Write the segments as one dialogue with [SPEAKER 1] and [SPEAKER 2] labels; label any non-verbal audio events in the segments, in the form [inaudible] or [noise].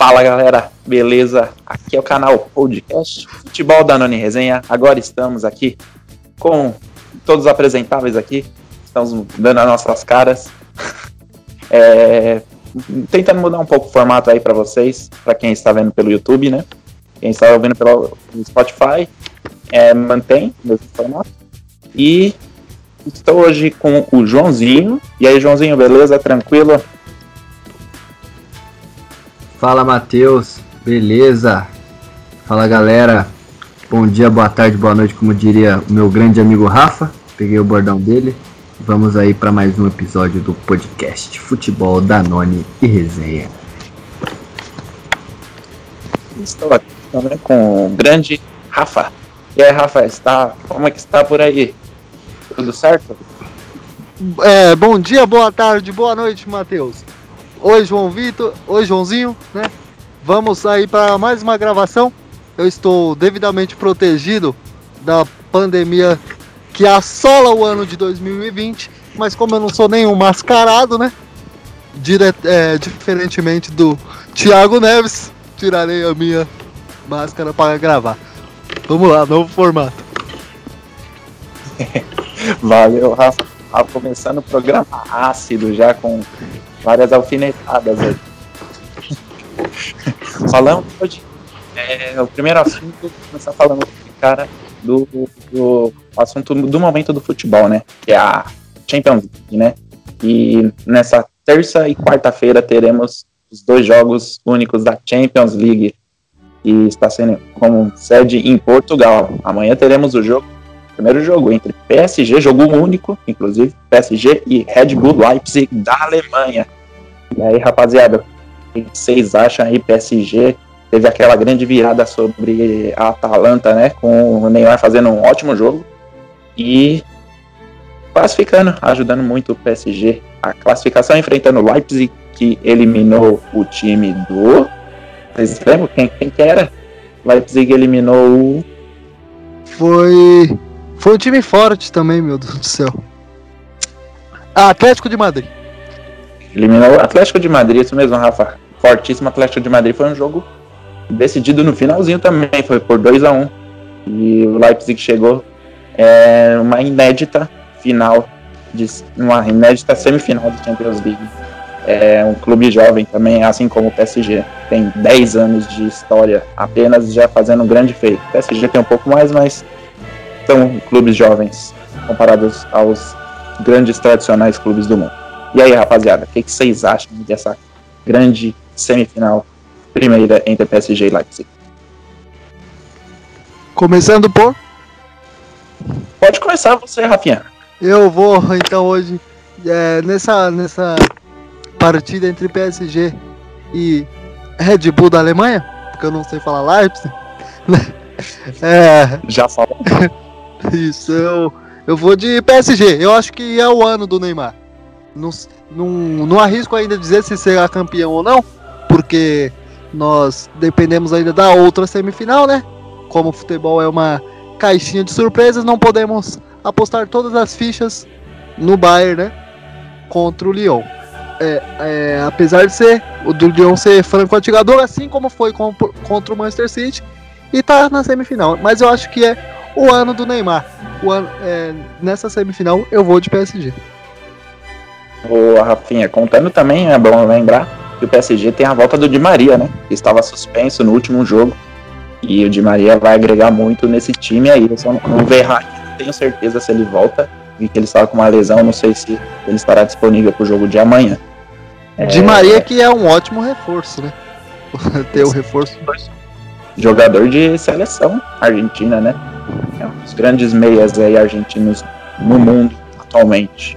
[SPEAKER 1] Fala galera, beleza? Aqui é o canal Podcast Futebol da Noni Resenha. Agora estamos aqui com todos os apresentáveis aqui. Estamos dando as nossas caras. [laughs] É, tentando mudar um pouco o formato aí para vocês, para quem está vendo pelo YouTube, né? Quem está ouvindo pelo Spotify, é, mantém o mesmo formato. E estou hoje com o Joãozinho. E aí, Joãozinho, beleza? Tranquilo?
[SPEAKER 2] Fala Matheus, beleza? Fala galera, bom dia, boa tarde, boa noite, como diria o meu grande amigo Rafa. Peguei o bordão dele. Vamos aí para mais um episódio do podcast Futebol Danone e Resenha.
[SPEAKER 1] Estou aqui também com o grande Rafa. E aí, Rafa, está, como é que está por aí? Tudo certo?
[SPEAKER 3] É, bom dia, boa tarde, boa noite, Matheus. Oi, João Vitor. Oi, Joãozinho, né? Vamos aí para mais uma gravação. Eu estou devidamente protegido da pandemia que assola o ano de 2020, mas como eu não sou nenhum mascarado, né? Dire é, diferentemente do Thiago Neves, tirarei a minha máscara para gravar. Vamos lá, novo formato. [laughs]
[SPEAKER 1] Valeu, Rafa. Começando o programa ácido já com várias alfinetadas aí. Falando hoje, é, o primeiro assunto, começar falando, cara, do, do assunto do momento do futebol, né? Que é a Champions League, né? E nessa terça e quarta-feira teremos os dois jogos únicos da Champions League, e está sendo como sede em Portugal. Amanhã teremos o jogo primeiro jogo entre PSG, jogo único, inclusive, PSG e Red Bull Leipzig da Alemanha. E aí, rapaziada, o que vocês acham aí? PSG teve aquela grande virada sobre a Atalanta, né? Com o Neymar fazendo um ótimo jogo e classificando, ajudando muito o PSG. A classificação enfrentando o Leipzig, que eliminou o time do. Vocês lembram quem, quem que era? Leipzig eliminou o.
[SPEAKER 3] Foi. Foi um time forte também, meu Deus do céu. Atlético de Madrid.
[SPEAKER 1] Eliminou o Atlético de Madrid, isso mesmo, Rafa. Fortíssimo Atlético de Madrid. Foi um jogo decidido no finalzinho também, foi por 2 a 1 um. E o Leipzig chegou é, uma inédita final, de, uma inédita semifinal da Champions League. É um clube jovem também, assim como o PSG. Tem 10 anos de história apenas, já fazendo um grande feito. O PSG tem um pouco mais, mas são clubes jovens comparados aos grandes tradicionais clubes do mundo. E aí, rapaziada, o que, que, vocês acham dessa grande semifinal primeira entre PSG e Leipzig?
[SPEAKER 3] Começando por?
[SPEAKER 1] Pode começar você, Rafinha.
[SPEAKER 3] Eu vou, então, hoje, é, nessa, nessa partida entre PSG e Red Bull da Alemanha, porque eu não sei falar Leipzig,
[SPEAKER 1] é, Já falou. [laughs] [laughs]
[SPEAKER 3] Isso, eu, eu vou de PSG. Eu acho que é o ano do Neymar. Não, não, não arrisco ainda dizer se será campeão ou não, porque nós dependemos ainda da outra semifinal, né? Como o futebol é uma caixinha de surpresas, não podemos apostar todas as fichas no Bayern, né? Contra o Lyon. É, é, apesar de ser o do Lyon ser franco atirador, assim como foi contra o Manchester City, e tá na semifinal. Mas eu acho que é o ano do Neymar. O ano, é, nessa semifinal eu vou de PSG.
[SPEAKER 1] O Rafinha, contando também, é bom lembrar que o PSG tem a volta do Di Maria, né? Que estava suspenso no último jogo. E o Di Maria vai agregar muito nesse time aí. Eu só não, não Verratti, não tenho certeza se ele volta. Vi que ele estava com uma lesão, não sei se ele estará disponível para o jogo de amanhã.
[SPEAKER 3] Di Maria que é um ótimo reforço, né? [laughs] Ter o reforço.
[SPEAKER 1] Jogador de seleção argentina, né? É um dos grandes meias aí argentinos no mundo atualmente.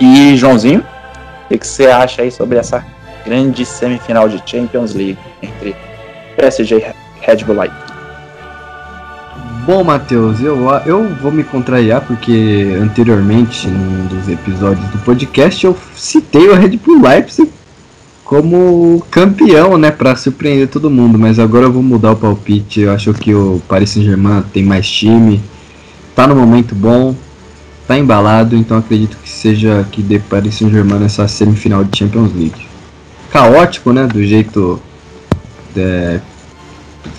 [SPEAKER 1] E Joãozinho, o que você acha aí sobre essa grande semifinal de Champions League entre PSG e Red Bull Leipzig?
[SPEAKER 2] Bom, Matheus, eu, eu vou me contrariar porque anteriormente, num dos episódios do podcast, eu citei o Red Bull Leipzig como campeão, né, para surpreender todo mundo, mas agora eu vou mudar o palpite. Eu acho que o Paris Saint-Germain tem mais time, tá no momento bom, tá embalado, então acredito que seja que dê Paris Saint-Germain nessa semifinal de Champions League. Caótico, né, do jeito é,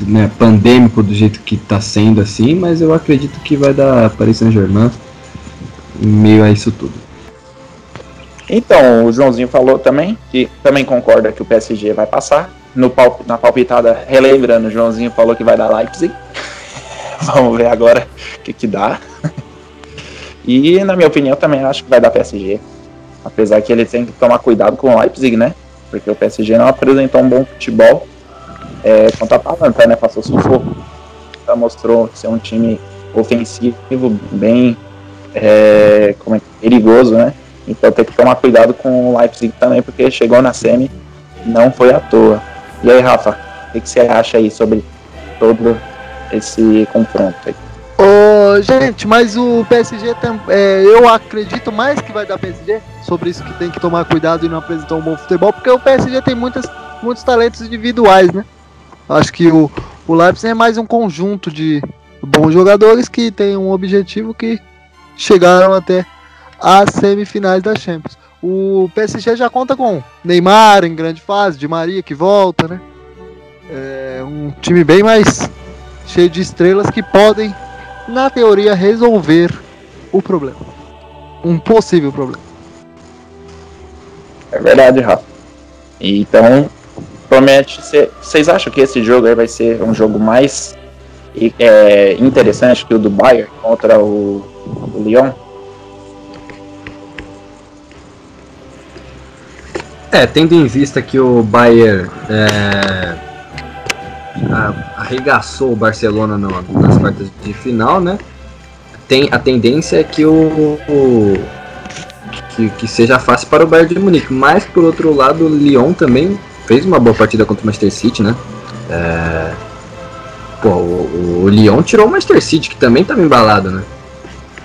[SPEAKER 2] né, pandêmico do jeito que está sendo assim, mas eu acredito que vai dar Paris Saint-Germain em meio a isso tudo.
[SPEAKER 1] Então, o Joãozinho falou também que também concorda que o PSG vai passar. No pal na palpitada, relembrando, o Joãozinho falou que vai dar Leipzig. [laughs] Vamos ver agora o que, que dá. [laughs] E, na minha opinião, também acho que vai dar PSG. Apesar que ele tem que tomar cuidado com o Leipzig, né? Porque o PSG não apresentou um bom futebol é, contra a Atalanta, né? Passou sufoco. Já mostrou ser um time ofensivo, bem é, é, perigoso, né? Então tem que tomar cuidado com o Leipzig também, porque chegou na semi não foi à toa. E aí, Rafa, o que, você acha aí sobre todo esse confronto aí?
[SPEAKER 3] Ô, gente, mas o PSG tem, é, eu acredito mais que vai dar PSG sobre isso que tem que tomar cuidado e não apresentar um bom futebol, porque o PSG tem muitas, muitos talentos individuais, né? Acho que o, o Leipzig é mais um conjunto de bons jogadores que tem um objetivo que chegaram até as semifinais da Champions. O PSG já conta com Neymar em grande fase, de Maria que volta, né? É um time bem mais cheio de estrelas que podem, na teoria, resolver o problema. Um possível problema.
[SPEAKER 1] É verdade, Rafa. Então, promete ser. Vocês acham que esse jogo aí vai ser um jogo mais é, interessante que o do Bayern contra o, o Lyon?
[SPEAKER 2] É, tendo em vista que o Bayern é, arregaçou o Barcelona no, nas quartas de final, né? Tem, a tendência é que o, o que, que, seja fácil para o Bayern de Munique. Mas por outro lado, o Lyon também fez uma boa partida contra o Manchester City, né? É, pô, o, o Lyon tirou o Manchester City, que também estava embalado, né?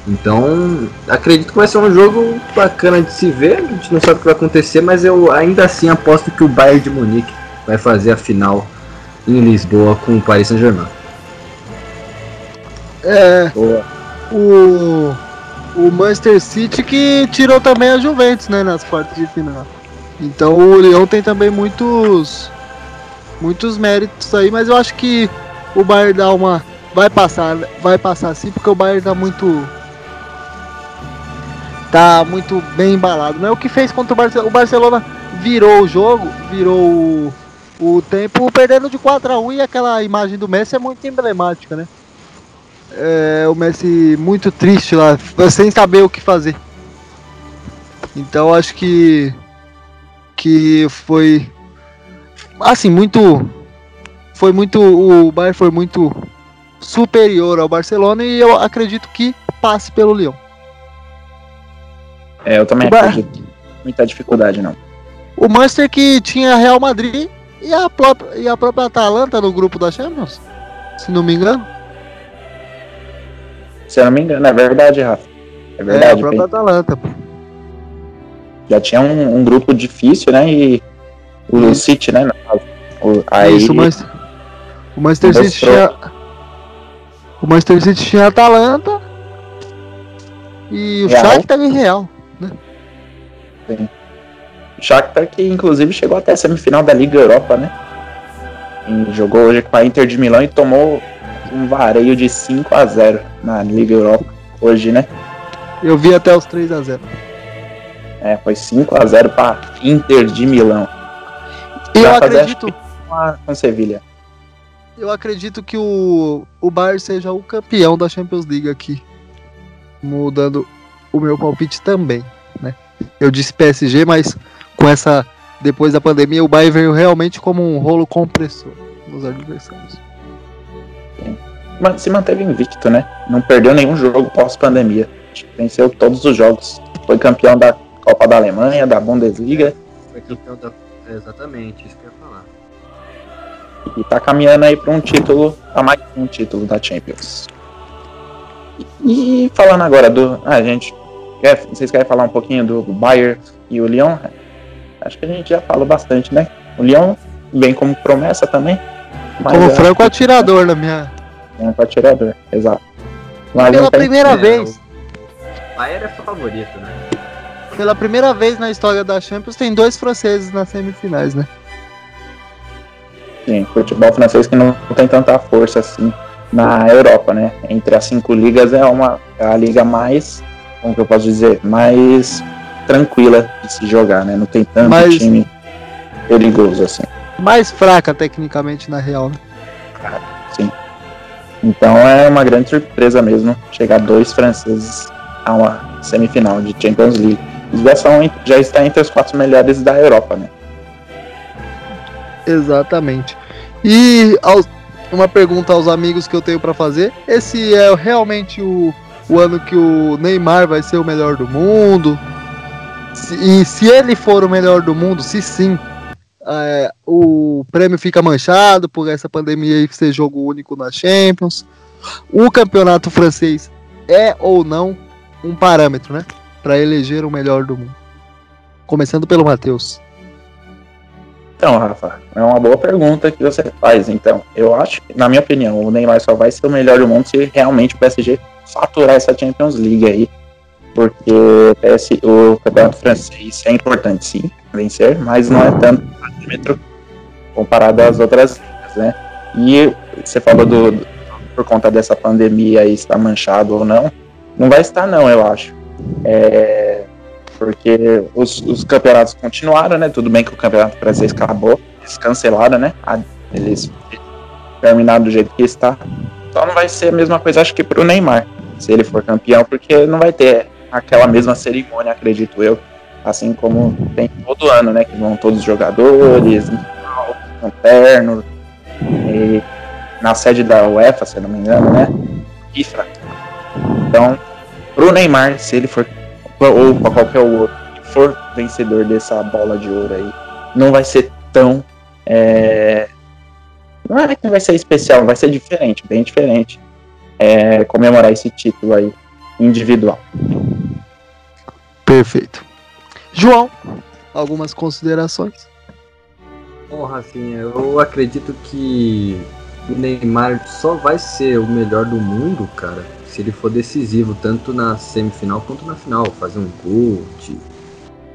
[SPEAKER 2] Então, acredito que vai ser um jogo bacana de se ver. A gente não sabe o que vai acontecer, mas eu ainda assim aposto que o Bayern de Munique vai fazer a final em Lisboa com o Paris Saint-Germain.
[SPEAKER 3] É. Boa. O, o Manchester City que tirou também a Juventus, né, nas quartas de final. Então o Lyon tem também muitos muitos méritos aí, mas eu acho que o Bayern dá uma vai passar, vai passar sim, porque o Bayern tá muito tá muito bem embalado. Não é o que fez contra o Barcelona. O Barcelona virou o jogo, virou o, o tempo perdendo de 4 a 1 e aquela imagem do Messi é muito emblemática, né? É, o Messi muito triste lá, sem saber o que fazer. Então acho que que foi assim muito foi muito o Bayern foi muito superior ao Barcelona e eu acredito que passe pelo Lyon.
[SPEAKER 1] É, eu também acredito. Muita dificuldade, não.
[SPEAKER 3] O Manchester que tinha Real Madrid e a própria, e a própria Atalanta no grupo da Champions, se não me engano.
[SPEAKER 1] Se eu não me engano, é verdade, Rafa. É verdade. É, a
[SPEAKER 3] própria Atalanta, pô.
[SPEAKER 1] Já tinha um, um, grupo difícil, né? E o Sim. City, né?
[SPEAKER 3] O, aí, Isso, o Manchester, o Manchester City tinha. O Manchester City tinha Atalanta e o Shakhtar em Real.
[SPEAKER 1] Sim. O Shakhtar que inclusive chegou até a semifinal da Liga Europa, né? E jogou hoje com a Inter de Milão e tomou um vareio de 5 a 0 na Liga Europa hoje, né?
[SPEAKER 3] Eu vi até os 3 a 0.
[SPEAKER 1] É, foi 5 a 0 para Inter de Milão.
[SPEAKER 3] E eu acredito
[SPEAKER 1] com Sevilha.
[SPEAKER 3] Eu acredito que o o Bayern seja o campeão da Champions League aqui. Mudando o meu palpite também. Eu disse PSG, mas com essa. Depois da pandemia, o Bayern veio realmente como um rolo compressor nos adversários.
[SPEAKER 1] Mas se manteve invicto, né? Não perdeu nenhum jogo pós-pandemia. Venceu todos os jogos. Foi campeão da Copa da Alemanha, da Bundesliga.
[SPEAKER 2] Foi campeão da. Exatamente, isso que eu ia falar.
[SPEAKER 1] E tá caminhando aí para um título, a mais um título da Champions. E, e falando agora do. Ah, gente, Quer, vocês querem falar um pouquinho do Bayern e o Lyon? Acho que a gente já falou bastante, né? O Lyon vem como promessa também.
[SPEAKER 3] como franco atirador na minha.
[SPEAKER 1] Franco atirador, exato.
[SPEAKER 3] Mas Pela primeira vez.
[SPEAKER 2] O Bayern é favorito, né?
[SPEAKER 3] Pela primeira vez na história da Champions tem dois franceses nas semifinais, né?
[SPEAKER 1] Sim, futebol francês que não tem tanta força assim na Europa, né? Entre as cinco ligas é uma é a liga mais, como que eu posso dizer, mais tranquila de se jogar, né? Não tem tanto
[SPEAKER 3] Mas-
[SPEAKER 1] time perigoso assim.
[SPEAKER 3] Mais fraca tecnicamente na real. né?
[SPEAKER 1] Então é uma grande surpresa mesmo chegar dois franceses a uma semifinal de Champions League. Eles já, são, já está entre os quatro melhores da Europa, né?
[SPEAKER 3] Exatamente. E aos- uma pergunta aos amigos que eu tenho pra fazer: esse é realmente o, o ano que o Neymar vai ser o melhor do mundo? E se ele for o melhor do mundo, se sim, é, o prêmio fica manchado por essa pandemia aí ser jogo único na Champions. O campeonato francês é ou não um parâmetro, né? Pra eleger o melhor do mundo. Começando pelo Matheus.
[SPEAKER 1] Então, Rafa, é uma boa pergunta que você faz. Então, eu acho, na minha opinião, o Neymar só vai ser o melhor do mundo se realmente o PSG faturar essa Champions League aí. Porque o PS o campeonato francês é importante, sim, vencer, mas não é tanto parâmetro comparado às outras ligas, né? E você falou do, do- por conta dessa pandemia aí estar manchado ou não. Não vai estar, não, eu acho. É, porque os, os campeonatos continuaram, né? Tudo bem que o campeonato francês acabou, eles cancelaram, né? Eles terminaram do jeito que está. Só não vai ser a mesma coisa, acho que pro Neymar, se ele for campeão, porque não vai ter aquela mesma cerimônia, acredito eu. Assim como tem todo ano, né? Que vão todos os jogadores, lanterno, e na sede da UEFA, se não me engano, né? FIFA. Então, pro Neymar, se ele for ou para qualquer outro que for vencedor dessa bola de ouro aí, não vai ser tão. é, Não é que vai ser especial, vai ser diferente, bem diferente. É, comemorar esse título aí individual.
[SPEAKER 3] Perfeito. João, algumas considerações?
[SPEAKER 2] Bom, Rafinha, eu acredito que o Neymar só vai ser o melhor do mundo, cara, se ele for decisivo, tanto na semifinal quanto na final. Fazer um gol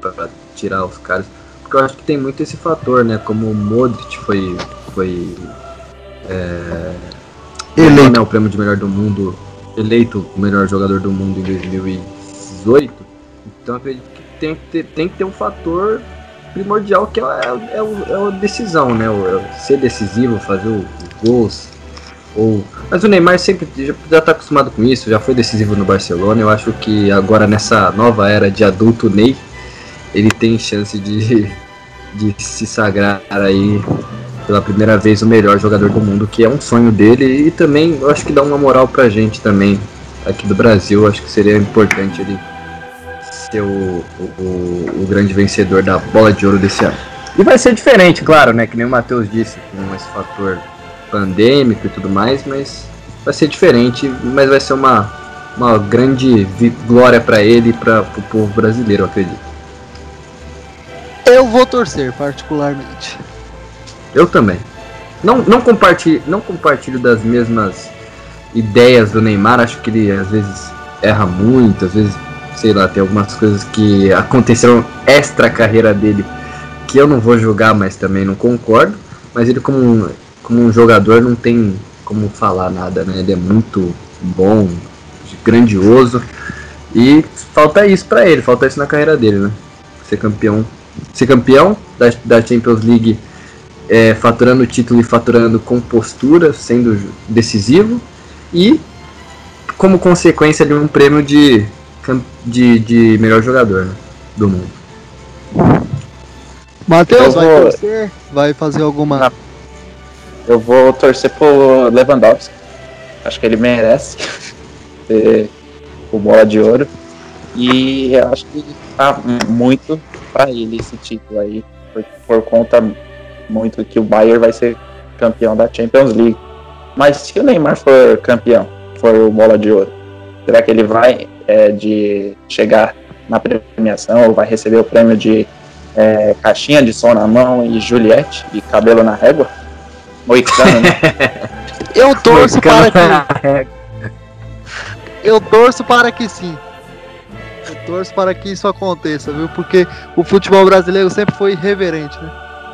[SPEAKER 2] pra tirar os caras. Porque eu acho que tem muito esse fator, né? Como o Modric foi. foi é,
[SPEAKER 3] Eleito.
[SPEAKER 2] né, o prêmio de melhor do mundo, eleito o melhor jogador do mundo em 2018. Então eu acredito que tem que ter, tem que ter um fator primordial que é, é, é, o- é a decisão, né? O, é ser decisivo, fazer o- os gols. Ou... Mas o Neymar sempre já, já tá acostumado com isso, já foi decisivo no Barcelona. Eu acho que agora nessa nova era de adulto Ney, ele tem chance de, [laughs] de se sagrar aí pela primeira vez o melhor jogador do mundo, que é um sonho dele e também eu acho que dá uma moral pra gente também aqui do Brasil. Acho que seria importante ele ser o, o, o- grande vencedor da bola de ouro desse ano. E vai ser diferente, claro, né? Que nem o Matheus disse, com esse fator pandêmico e tudo mais, mas vai ser diferente, mas vai ser uma, uma grande glória pra ele e para o povo brasileiro, eu acredito.
[SPEAKER 3] Eu vou torcer, particularmente.
[SPEAKER 2] Eu também. Não, não, compartilho, não compartilho das mesmas ideias do Neymar. Acho que ele às vezes erra muito, às vezes, sei lá, tem algumas coisas que aconteceram extra carreira dele que eu não vou julgar, mas também não concordo. Mas ele como um, como um jogador não tem como falar nada, né? Ele é muito bom, grandioso. E falta isso pra ele, falta isso na carreira dele, né? Ser campeão. Ser campeão da, da Champions League é, faturando o título e faturando com postura, sendo decisivo, e como consequência de um prêmio de, de, de melhor jogador né, do mundo.
[SPEAKER 3] Matheus,
[SPEAKER 1] Eu
[SPEAKER 3] vai
[SPEAKER 1] vou-
[SPEAKER 3] torcer? Vai fazer alguma.
[SPEAKER 1] Na- Eu vou torcer pro Lewandowski. Acho que ele merece [laughs] ter o bola de ouro. E eu acho que tá muito para ele esse título aí. Por, por conta muito que o Bayern vai ser campeão da Champions League. Mas se o Neymar for campeão, for o bola de ouro, será que ele vai é, de chegar na premiação ou vai receber o prêmio de é, caixinha de som na mão e Juliette e cabelo na régua? Moicano, né? [laughs]
[SPEAKER 3] Eu torço para que.
[SPEAKER 2] que.
[SPEAKER 3] Eu torço para que sim. Eu torço para que isso aconteça, viu? Porque o futebol brasileiro sempre foi irreverente, né?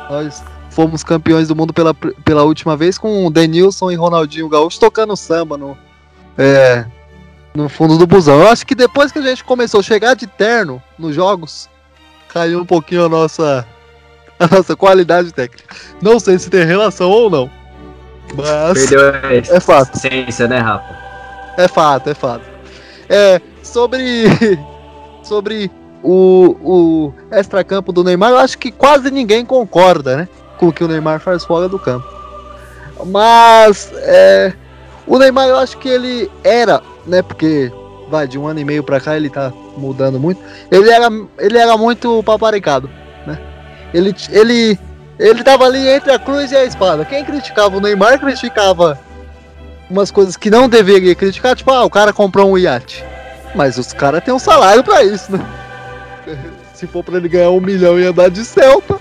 [SPEAKER 3] Nós fomos campeões do mundo pela, pela última vez com o Denilson e Ronaldinho Gaúcho tocando samba no, é, no fundo do busão. Eu acho que depois que a gente começou a chegar de terno nos jogos, caiu um pouquinho a nossa, a nossa qualidade técnica. Não sei se tem relação ou não. Mas
[SPEAKER 2] Perdeu a
[SPEAKER 3] é fato.
[SPEAKER 2] essência, né, Rafa?
[SPEAKER 3] É fato, é fato. É, sobre. [laughs] sobre o, o extracampo do Neymar, eu acho que quase ninguém concorda, né? Com o que o Neymar faz fora do campo. Mas. É, o Neymar, eu acho que ele era, né? Porque. Vai, de um ano e meio pra cá ele tá mudando muito. Ele era, ele era muito paparicado, né? Ele, ele, ele tava ali entre a cruz e a espada. Quem criticava o Neymar criticava umas coisas que não deveria criticar, tipo, ah, o cara comprou um iate. Mas os caras têm um salário pra isso, né? [laughs] Se for pra ele ganhar um milhão e andar de Celta,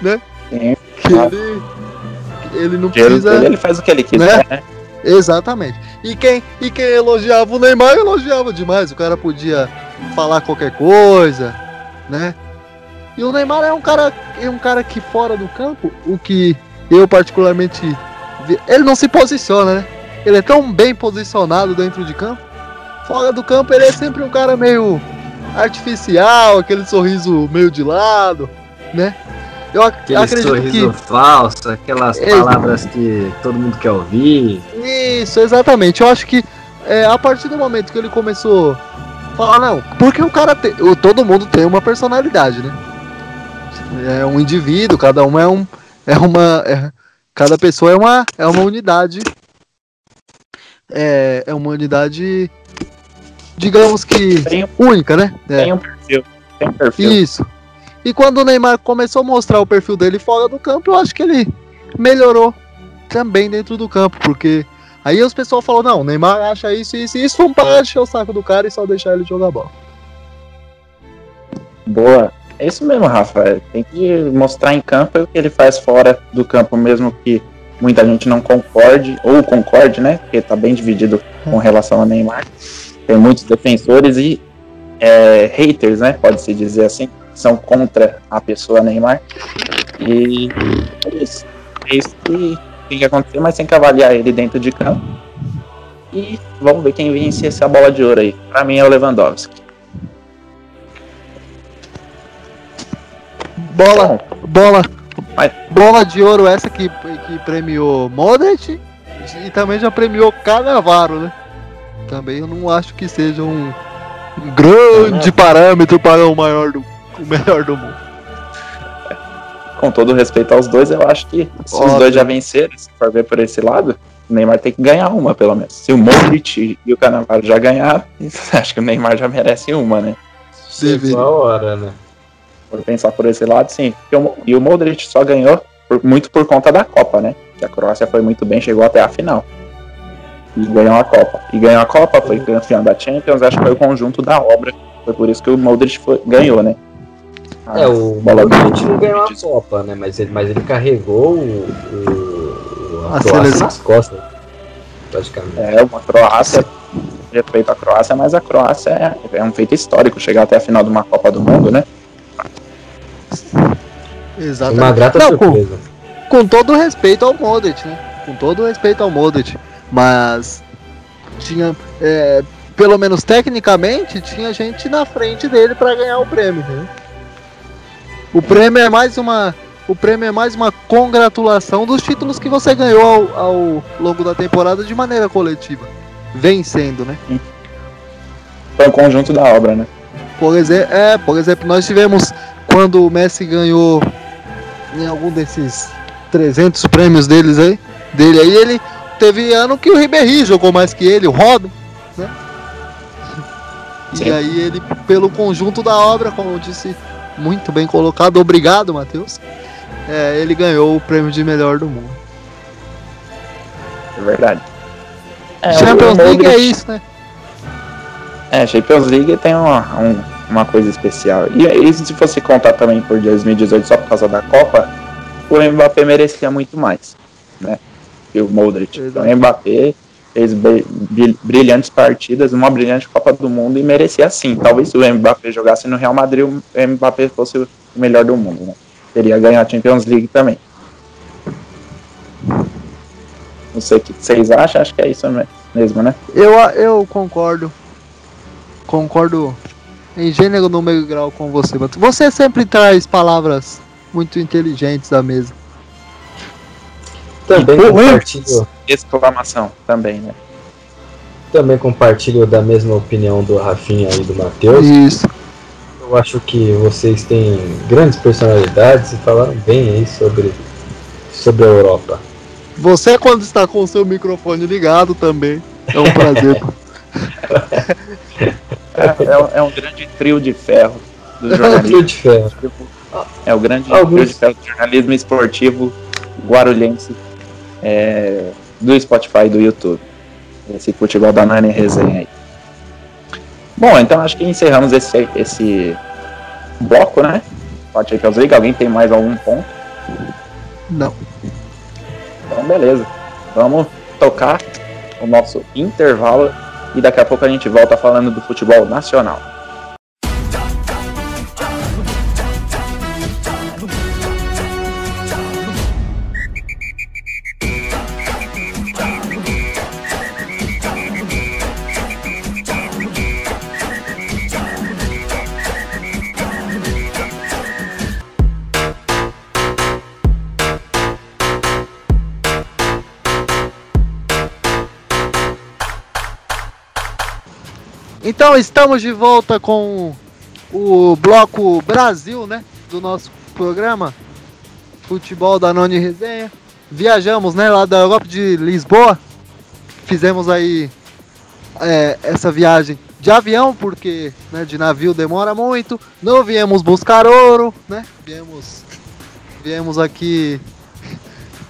[SPEAKER 3] né? Que ele, ele não precisa.
[SPEAKER 1] dele, ele faz o que ele quiser, né?
[SPEAKER 3] Exatamente. E quem, e quem elogiava o Neymar, elogiava demais. O cara podia falar qualquer coisa, né? E o Neymar é um cara, é um cara que fora do campo, o que eu particularmente ele não se posiciona, né? Ele é tão bem posicionado dentro de campo. Fora do campo ele é sempre um cara meio artificial, aquele sorriso meio de lado, né? Eu ac-
[SPEAKER 2] Aquele
[SPEAKER 3] acredito
[SPEAKER 2] sorriso
[SPEAKER 3] que
[SPEAKER 2] falso, aquelas
[SPEAKER 3] É.
[SPEAKER 2] palavras que todo mundo quer ouvir.
[SPEAKER 3] Isso, exatamente. Eu acho que é, a partir do momento que ele começou a falar, não, porque o cara tem. Todo mundo tem uma personalidade, né? É um indivíduo, cada um é um. É uma. é- cada pessoa é uma, é uma unidade. É, é uma unidade. Digamos que.
[SPEAKER 1] Tem,
[SPEAKER 3] única, né? É.
[SPEAKER 1] tem um perfil. Tem um perfil.
[SPEAKER 3] Isso. E quando o Neymar começou a mostrar o perfil dele fora do campo, eu acho que ele melhorou também dentro do campo, porque aí os pessoal falou, não, o Neymar acha isso, isso e isso, vamos parar de encher o saco do cara e só deixar ele jogar bola.
[SPEAKER 1] Boa. É isso mesmo, Rafa. Tem que mostrar em campo o que ele faz fora do campo, mesmo que muita gente não concorde, ou concorde, né? Porque tá bem dividido com relação ao Neymar. Tem muitos defensores e é, haters, né? Pode-se dizer assim, são contra a pessoa Neymar. E é isso. É isso que tem que acontecer, mas tem que avaliar ele dentro de campo. E vamos ver quem vence essa bola de ouro aí. Pra mim é o Lewandowski.
[SPEAKER 3] Bola, bola,
[SPEAKER 1] Mas-
[SPEAKER 3] bola de ouro essa que, que premiou Modric e também já premiou Canavaro, né? Também eu não acho que seja um, um grande parâmetro para o maior do, o melhor do mundo.
[SPEAKER 1] com todo respeito aos dois, eu acho que se os dois já venceram, se for ver por esse lado, o Neymar tem que ganhar uma, pelo menos. Se o Modric e o Cannavaro já ganharam, [laughs] acho que o Neymar já merece uma, né?
[SPEAKER 3] Deveria.
[SPEAKER 2] a hora, né?
[SPEAKER 1] Por pensar por esse lado, sim. E o Modric só ganhou por- muito por conta da Copa, né? Que a Croácia foi muito bem, chegou até a final. E ganhou a Copa. E ganhou a Copa, foi campeão da Champions, acho que foi o conjunto da obra. Foi por isso que o Modric foi- ganhou, né?
[SPEAKER 2] É, o Modric não ganhou a Copa, né? Mas ele, mas ele carregou o, o,
[SPEAKER 3] A
[SPEAKER 2] a Croácia nas costas, praticamente.
[SPEAKER 1] É, uma Croácia, respeito à Croácia, mas a Croácia é, é um feito histórico chegar até a final de uma Copa do Mundo, né?
[SPEAKER 3] Exatamente.
[SPEAKER 2] Uma grata
[SPEAKER 3] Não, com-
[SPEAKER 2] surpresa.
[SPEAKER 3] com todo o respeito ao Modric, né? Com todo o respeito ao Modric. Mas tinha, é, pelo menos tecnicamente, tinha gente na frente dele para ganhar o prêmio, né? O prêmio é mais uma. O prêmio é mais uma congratulação dos títulos que você ganhou ao, ao longo da temporada de maneira coletiva. Vencendo, né?
[SPEAKER 1] Foi um conjunto da obra, né?
[SPEAKER 3] Por exemplo, é, por exemplo, nós tivemos quando o Messi ganhou em algum desses 300 prêmios deles aí, dele aí, ele teve ano que o Ribéry jogou mais que ele, o Robin, né? E
[SPEAKER 1] Sim.
[SPEAKER 3] aí ele, pelo conjunto da obra, como eu disse, muito bem colocado, obrigado, Matheus. É, ele ganhou o prêmio de melhor do mundo.
[SPEAKER 1] É verdade. É,
[SPEAKER 3] Champions League é
[SPEAKER 1] Modric-
[SPEAKER 3] isso, né?
[SPEAKER 1] É, Champions League tem uma, um- uma coisa especial. E, e se fosse contar também por 2018 só por causa da Copa, o Mbappé merecia muito mais, né? Que o Modric. Então,
[SPEAKER 3] Exato.
[SPEAKER 1] o Mbappé fez brilhantes partidas, uma brilhante Copa do Mundo e merecia sim. Talvez se o Mbappé jogasse no Real Madrid, o Mbappé fosse o melhor do mundo, né? Teria ganho a Champions League também. Não sei o que vocês acham, acho que é isso mesmo, né?
[SPEAKER 3] Eu, eu concordo. Concordo em gênero, no meio grau com você, Você sempre traz palavras muito inteligentes à mesa.
[SPEAKER 2] Também compartilho.
[SPEAKER 1] Exclamação, também, né?
[SPEAKER 2] Também compartilho da mesma opinião do Rafinha e do Matheus.
[SPEAKER 3] Isso.
[SPEAKER 2] Eu acho que vocês têm grandes personalidades e falaram bem aí sobre, sobre a Europa.
[SPEAKER 3] Você quando está com o seu microfone ligado também. É um prazer. [laughs]
[SPEAKER 1] é, é, é, um grande trio de ferro do jornalismo. trio de ferro. É o grande Alguns... trio de ferro do jornalismo esportivo guarulhense é, do Spotify e do YouTube. Esse futebol da Nani resenha aí. Bom, então acho que encerramos esse, esse bloco, né? Pode Champions League. Alguém tem mais algum ponto?
[SPEAKER 3] Não.
[SPEAKER 1] Então, beleza. Vamos tocar o nosso intervalo e daqui a pouco a gente volta falando do futebol nacional.
[SPEAKER 3] Então estamos de volta com o bloco Brasil, né? Do nosso programa Futebol da Noni Resenha. Viajamos, né? Lá da Europa de Lisboa. Fizemos aí é, essa viagem de avião, porque né, de navio demora muito. Não viemos buscar ouro, né? Viemos, viemos aqui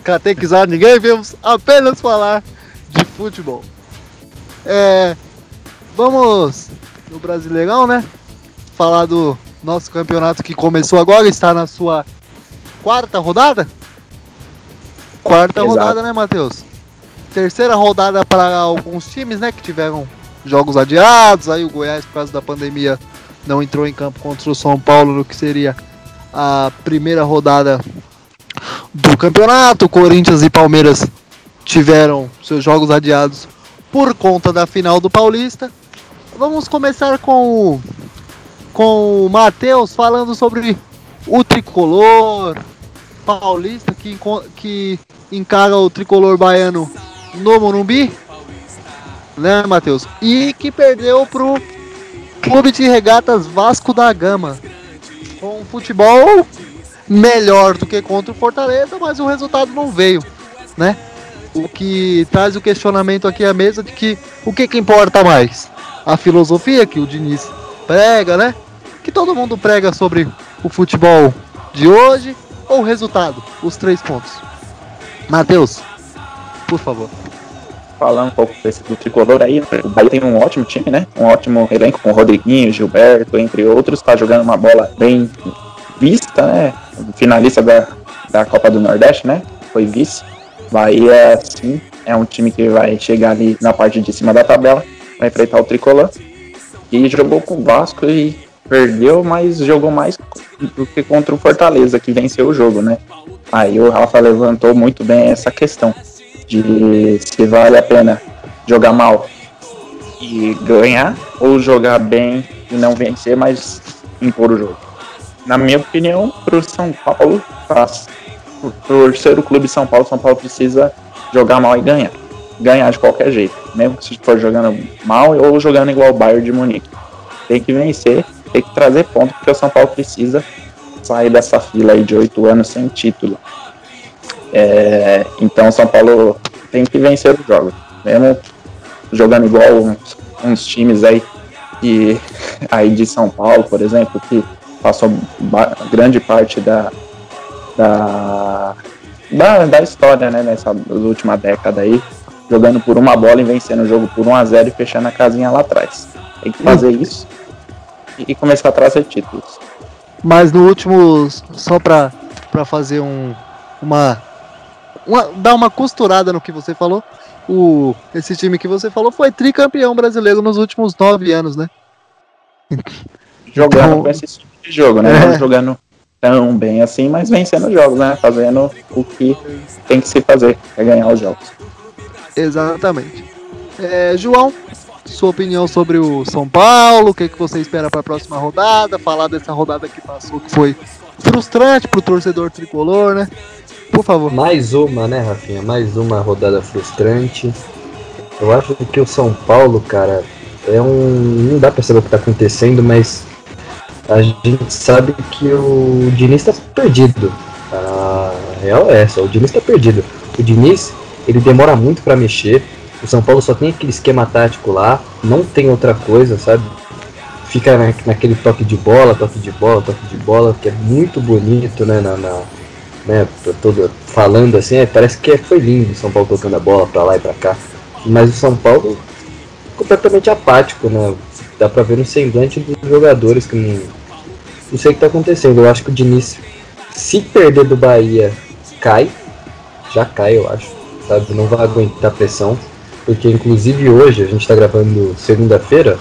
[SPEAKER 3] catequizar ninguém, viemos apenas falar de futebol. É, Vamos no Brasileirão, né? Falar do nosso campeonato que começou agora, está na sua quarta rodada? Quarta Exato. rodada, né, Matheus? Terceira rodada para alguns times, né, que tiveram jogos adiados. Aí o Goiás, por causa da pandemia, não entrou em campo contra o São Paulo no que seria a primeira rodada do campeonato. Corinthians e Palmeiras tiveram seus jogos adiados por conta da final do Paulista. Vamos começar com o, com o Matheus falando sobre o tricolor paulista que, que encara o tricolor baiano no Morumbi, né, Matheus? E que perdeu pro Clube de Regatas Vasco da Gama. Com futebol melhor do que contra o Fortaleza, mas o resultado não veio, né? O que traz o questionamento aqui à mesa de que o que, que importa mais? A filosofia que o Diniz prega, né? Que todo mundo prega sobre o futebol de hoje ou o resultado, os três pontos. Matheus, por favor.
[SPEAKER 1] Falando um pouco desse, do tricolor aí, o Bahia tem um ótimo time, né? Um ótimo elenco com Rodriguinho, Gilberto, entre outros. Tá jogando uma bola bem vista, né? Finalista da, da Copa do Nordeste, né? Foi vice. Bahia, sim, é um time que vai chegar ali na parte de cima da tabela vai enfrentar o Tricolor. E jogou com o Vasco e perdeu, mas jogou mais do que contra o Fortaleza, que venceu o jogo, né? Aí o Rafa levantou muito bem essa questão de se vale a pena jogar mal e ganhar ou jogar bem e não vencer, mas impor o jogo. Na minha opinião, para o São Paulo, ser o clube São Paulo, São Paulo precisa jogar mal e ganhar ganhar de qualquer jeito, mesmo se for jogando mal ou jogando igual o Bayern de Munique. Tem que vencer, tem que trazer ponto, porque o São Paulo precisa sair dessa fila aí de oito anos sem título. É, então o São Paulo tem que vencer os jogos, mesmo jogando igual uns, uns times aí que [laughs] aí de São Paulo, por exemplo, que passou grande parte da, da, da, da história, né, nessa última década aí, jogando por uma bola e vencendo o jogo por 1 a 0 e fechando a casinha lá atrás. Tem que fazer hum. isso e começar a trazer títulos.
[SPEAKER 3] Mas no último, só pra, pra fazer um, uma, uma. dar uma costurada no que você falou, o, esse time que você falou foi tricampeão brasileiro nos últimos nove anos, né? [laughs]
[SPEAKER 1] Jogando então, com esse tipo de jogo, né? É. Não jogando tão bem assim, mas vencendo jogos, né? Fazendo o que tem que se fazer, é ganhar os jogos.
[SPEAKER 3] Exatamente. É, João, sua opinião sobre o São Paulo, o que, que você espera para a próxima rodada, falar dessa rodada que passou, que foi frustrante para o torcedor tricolor, né? Por favor.
[SPEAKER 2] Mais uma, né, Rafinha? Mais uma rodada frustrante. Eu acho que o São Paulo, cara, é um. Não dá pra saber o que tá acontecendo, mas a gente sabe que o Diniz tá perdido. A real é essa, o Diniz tá perdido. O Diniz, ele demora muito para mexer. O São Paulo só tem aquele esquema tático lá, não tem outra coisa, sabe? Fica na, naquele toque de bola, toque de bola, toque de bola, que é muito bonito, né? Na, na né todo, falando assim, é, parece que foi lindo o São Paulo tocando a bola pra lá e pra cá. Mas o São Paulo completamente apático, né? Dá pra ver no semblante dos jogadores que não, não sei o que tá acontecendo. Eu acho que o Diniz, se perder do Bahia, cai. Já cai, eu acho. Sabe? Não vai aguentar pressão. Porque inclusive hoje, a gente tá gravando segunda-feira,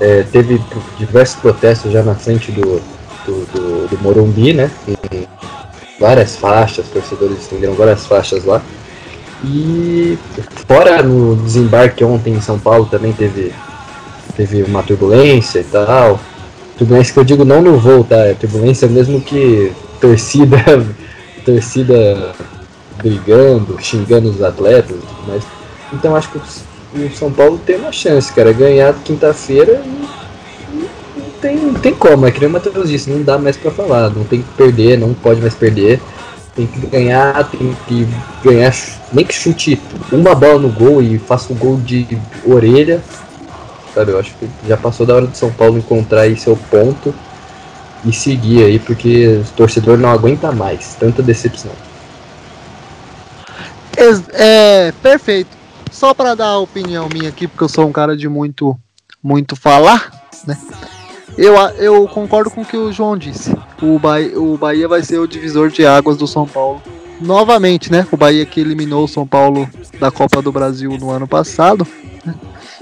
[SPEAKER 2] é, teve diversos protestos já na frente do, do, do, do Morumbi, né? Várias faixas, torcedores estenderam várias faixas lá. E fora no desembarque ontem em São Paulo também teve, teve uma turbulência e tal. Turbulência que eu digo não no voo, tá? É turbulência mesmo que torcida, [laughs] torcida brigando, xingando os atletas mais. Então acho que o São Paulo tem uma chance, cara. Ganhar quinta-feira não tem, não tem como, é que nem o Matheus disse, não dá mais pra falar, não tem que perder, não pode mais perder. Tem que ganhar, tem que ganhar, nem que chute uma bola no gol e faça um gol de orelha. Sabe, eu acho que já passou da hora do São Paulo encontrar aí seu ponto e seguir aí, porque o torcedor não aguenta mais tanta decepção.
[SPEAKER 3] É, perfeito. Só para dar a opinião minha aqui, porque eu sou um cara de muito, muito falar, né? Eu, eu concordo com o que o João disse. O Bahia, o Bahia vai ser o divisor de águas do São Paulo. Novamente, né? O Bahia que eliminou o São Paulo da Copa do Brasil no ano passado. Né?